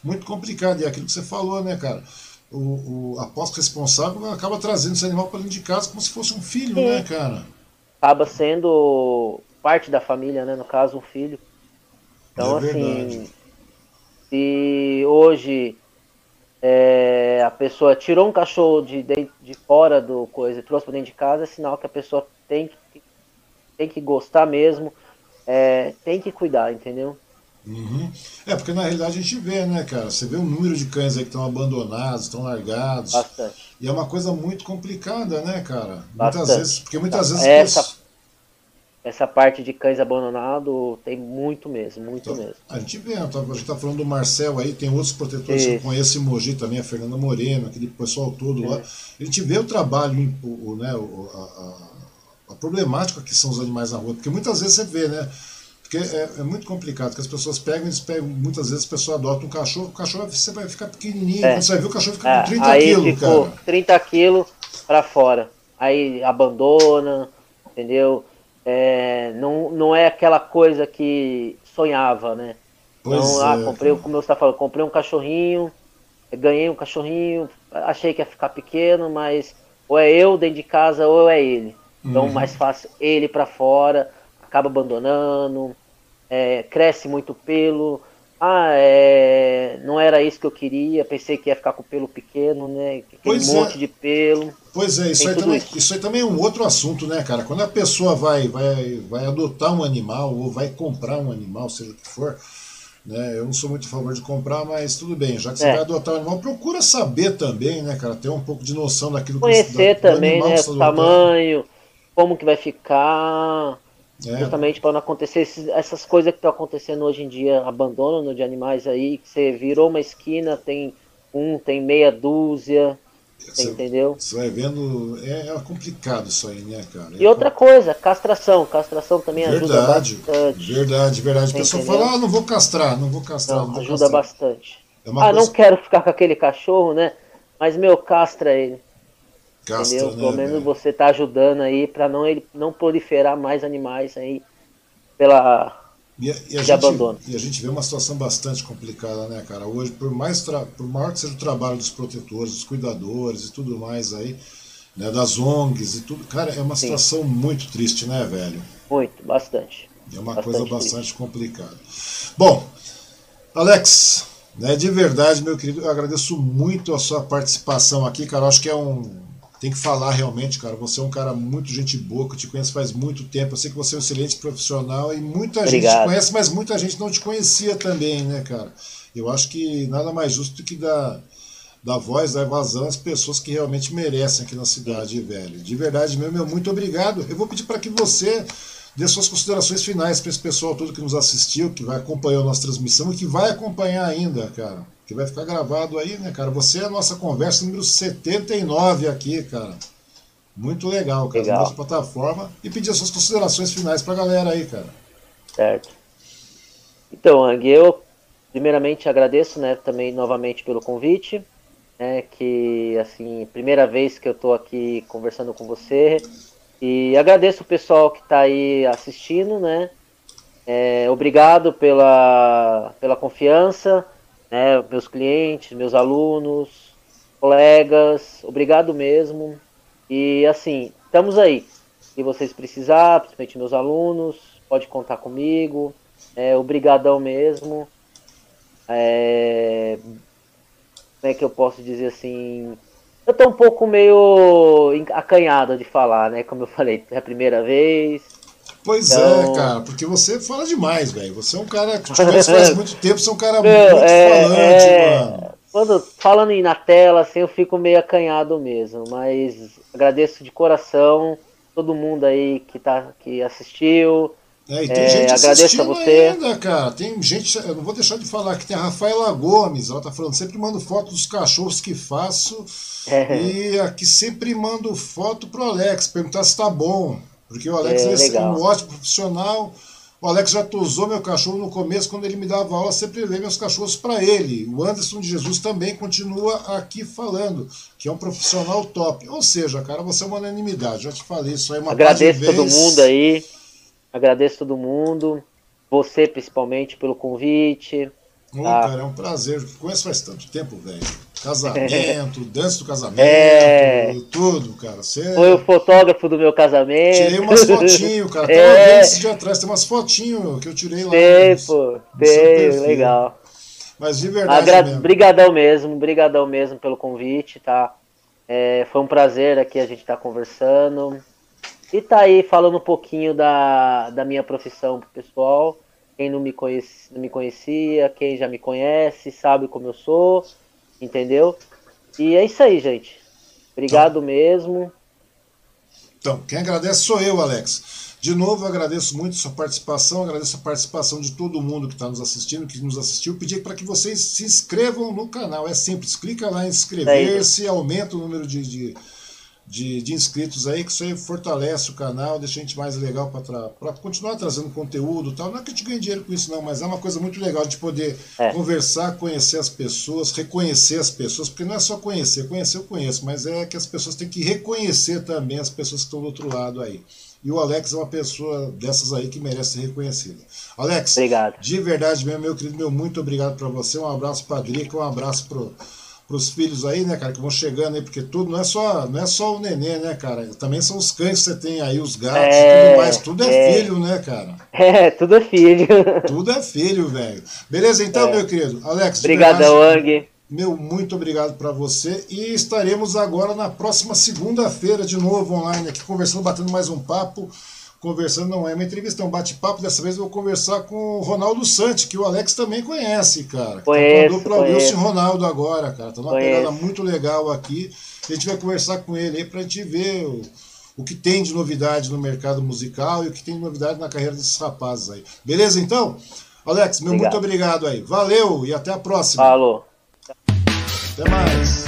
Speaker 1: muito complicada. E é aquilo que você falou, né, cara? O, o apóstolo responsável acaba trazendo esse animal para dentro de casa como se fosse um filho, Sim. né, cara?
Speaker 2: acaba sendo parte da família, né? No caso, um filho. Então, é assim, se hoje é, a pessoa tirou um cachorro de, de, de fora do coisa e trouxe para dentro de casa, é sinal que a pessoa tem que, tem que gostar mesmo, é, tem que cuidar, entendeu?
Speaker 1: Uhum. É, porque na realidade a gente vê, né, cara? Você vê o número de cães aí que estão abandonados, estão largados.
Speaker 2: Bastante.
Speaker 1: E é uma coisa muito complicada, né, cara? Bastante. Muitas vezes, porque muitas vezes.
Speaker 2: Essa, essa parte de cães abandonados tem muito mesmo, muito então, mesmo.
Speaker 1: A gente vê, a gente tá falando do Marcel aí, tem outros protetores Isso. que eu conheço em Mogi também, a Fernanda Moreno, aquele pessoal todo é. lá. A gente vê o trabalho, o, né, a, a, a problemática que são os animais na rua, porque muitas vezes você vê, né? Porque é, é, muito complicado, porque as pessoas pegam, eles pegam, muitas vezes a pessoa adota um cachorro, o cachorro você vai ficar pequenininho, é. quando você vai ver o cachorro fica é. com 30 quilos, cara.
Speaker 2: 30 quilos para fora. Aí abandona, entendeu? É, não, não é aquela coisa que sonhava, né? Pois então, ah, é, comprei, como você está falando, comprei um cachorrinho, ganhei um cachorrinho, achei que ia ficar pequeno, mas ou é eu dentro de casa ou é ele. Então, uhum. mais fácil ele para fora acaba abandonando, é, cresce muito pelo. Ah, é, não era isso que eu queria, pensei que ia ficar com pelo pequeno, né? Aquele um monte é. de pelo.
Speaker 1: Pois é, isso aí, também, isso. isso aí também é um outro assunto, né, cara? Quando a pessoa vai, vai, vai adotar um animal ou vai comprar um animal, seja o que for, né? Eu não sou muito a favor de comprar, mas tudo bem, já que você é. vai adotar um animal, procura saber também, né, cara? Ter um pouco de noção daquilo
Speaker 2: Conhecer que Conhecer também, né? O tamanho, como que vai ficar. É. Justamente para não acontecer esses, essas coisas que estão acontecendo hoje em dia, abandono de animais aí, que você virou uma esquina, tem um, tem meia dúzia, Você, entendeu?
Speaker 1: Você vai vendo, é, é, complicado isso aí, né, cara? É
Speaker 2: e outra coisa, castração. Castração também verdade, ajuda bastante.
Speaker 1: Verdade, verdade. A pessoa fala, ah, não vou castrar, não vou castrar. Não,
Speaker 2: não
Speaker 1: ajuda
Speaker 2: castrar. bastante. É ah, coisa... não quero ficar com aquele cachorro, né? Mas, meu, castra ele. Castra, entendeu? Pelo né, menos velho? você tá ajudando aí para não, ele, não proliferar mais animais aí pela
Speaker 1: e, a, e a gente, abandono. E a gente vê uma situação bastante complicada, né, cara? Hoje, por mais por maior que seja o trabalho dos protetores, dos cuidadores e tudo mais aí, né, das ONGs e tudo, cara, é uma Sim. situação muito triste, né, velho?
Speaker 2: Muito, bastante.
Speaker 1: É uma bastante coisa bastante triste. complicada. Bom, Alex, né, de verdade, meu querido, eu agradeço muito a sua participação aqui, cara. Eu acho que é um tem que falar realmente, cara. Você é um cara muito gente boa, que eu te conheço faz muito tempo. Eu sei que você é um excelente profissional e muita Obrigado. gente te conhece, mas muita gente não te conhecia também, né, cara? Eu acho que nada mais justo do que dar, dar voz, dar vazão às pessoas que realmente merecem aqui na cidade, velho. De verdade mesmo, meu, muito obrigado. Eu vou pedir para que você dê suas considerações finais para esse pessoal todo que nos assistiu, que vai acompanhar a nossa transmissão e que vai acompanhar ainda, cara que vai ficar gravado aí, né, cara? Você é a nossa conversa número 79 aqui, cara. Muito legal, cara. Legal. Nossa plataforma. E pedir as suas considerações finais pra galera aí, cara.
Speaker 2: Certo. Então, Ang, eu primeiramente agradeço, né, também novamente pelo convite, né, que, assim, primeira vez que eu tô aqui conversando com você. E agradeço o pessoal que tá aí assistindo, né. É, obrigado pela, pela confiança né, meus clientes, meus alunos, colegas, obrigado mesmo. E assim, estamos aí. Se vocês precisar, principalmente meus alunos, pode contar comigo. É, obrigadão mesmo. É, como é que eu posso dizer assim? Eu tô um pouco meio acanhado de falar, né? Como eu falei, é a primeira vez.
Speaker 1: Pois é, então... é, cara, porque você fala demais, velho. Você é um cara que te conhece faz muito tempo, você é um cara Meu, muito é, falante, é... mano.
Speaker 2: Quando falando na tela, assim, eu fico meio acanhado mesmo, mas agradeço de coração todo mundo aí que tá que assistiu.
Speaker 1: É, e tem é, gente agradeço a você. ainda, cara. Tem gente, eu não vou deixar de falar que tem a Rafaela Gomes, ela tá falando, sempre mando foto dos cachorros que faço. É. E aqui sempre mando foto pro Alex, perguntar se tá bom. Porque o Alex é, é um ótimo profissional. O Alex já tosou meu cachorro no começo, quando ele me dava aula, sempre levei meus cachorros para ele. O Anderson de Jesus também continua aqui falando, que é um profissional top. Ou seja, cara, você é uma unanimidade. Já te falei isso aí uma
Speaker 2: Agradeço todo mundo aí. Agradeço todo mundo. Você, principalmente, pelo convite.
Speaker 1: Ô, tá? cara, é um prazer. Conheço faz tanto tempo, velho. Casamento, dança do casamento, é... tudo, cara. Você...
Speaker 2: Foi o fotógrafo do meu casamento.
Speaker 1: Tirei umas fotinhos, cara. Tava é... esse dia atrás, tem umas fotinhos que eu tirei lá.
Speaker 2: Tem, pô, tem, legal.
Speaker 1: Mas de verdade Agra... mesmo.
Speaker 2: Brigadão mesmo, brigadão mesmo pelo convite, tá? É, foi um prazer aqui a gente estar tá conversando. E tá aí falando um pouquinho da, da minha profissão pro pessoal. Quem não me, conhece, não me conhecia, quem já me conhece, sabe como eu sou, entendeu? E é isso aí, gente. Obrigado então, mesmo.
Speaker 1: Então, quem agradece sou eu, Alex. De novo, agradeço muito a sua participação, agradeço a participação de todo mundo que está nos assistindo, que nos assistiu. Pedir para que vocês se inscrevam no canal. É simples, clica lá em inscrever-se, é aumenta o número de, de de, de, inscritos aí, que isso aí fortalece o canal, deixa a gente mais legal para continuar trazendo conteúdo tal. Não é que a gente ganhe dinheiro com isso, não, mas é uma coisa muito legal de poder é. conversar, conhecer as pessoas, reconhecer as pessoas, porque não é só conhecer, conhecer eu conheço, mas é que as pessoas têm que reconhecer também as pessoas que estão do outro lado aí. E o Alex é uma pessoa dessas aí que merece ser reconhecida. Alex,
Speaker 2: obrigado.
Speaker 1: de verdade mesmo, meu querido, meu muito obrigado para você. Um abraço para a Drica, um abraço para para os filhos aí, né, cara, que vão chegando aí, porque tudo não é só, não é só o nenê, né, cara? Também são os cães que você tem aí, os gatos é, e tudo mais. Tudo é, é, filho, né, cara?
Speaker 2: É, tudo é filho.
Speaker 1: Tudo é filho, velho. Beleza, então, é. meu querido. Alex,
Speaker 2: Obrigadão, Ang.
Speaker 1: Meu muito obrigado para você e estaremos agora na próxima segunda-feira de novo online aqui conversando, batendo mais um papo conversando, não é uma entrevista, é um bate-papo. Dessa vez eu vou conversar com o Ronaldo Santi, que o Alex também conhece, cara.
Speaker 2: Conheço,
Speaker 1: tá dupla Wilson Ronaldo agora, cara. Tá numa pegada muito legal aqui. A gente vai conversar com ele aí pra gente ver o, o que tem de novidade no mercado musical e o que tem de novidade na carreira desses rapazes aí. Beleza, então? Alex, meu obrigado. muito obrigado aí. Valeu e até a próxima.
Speaker 2: Falou.
Speaker 1: Até mais.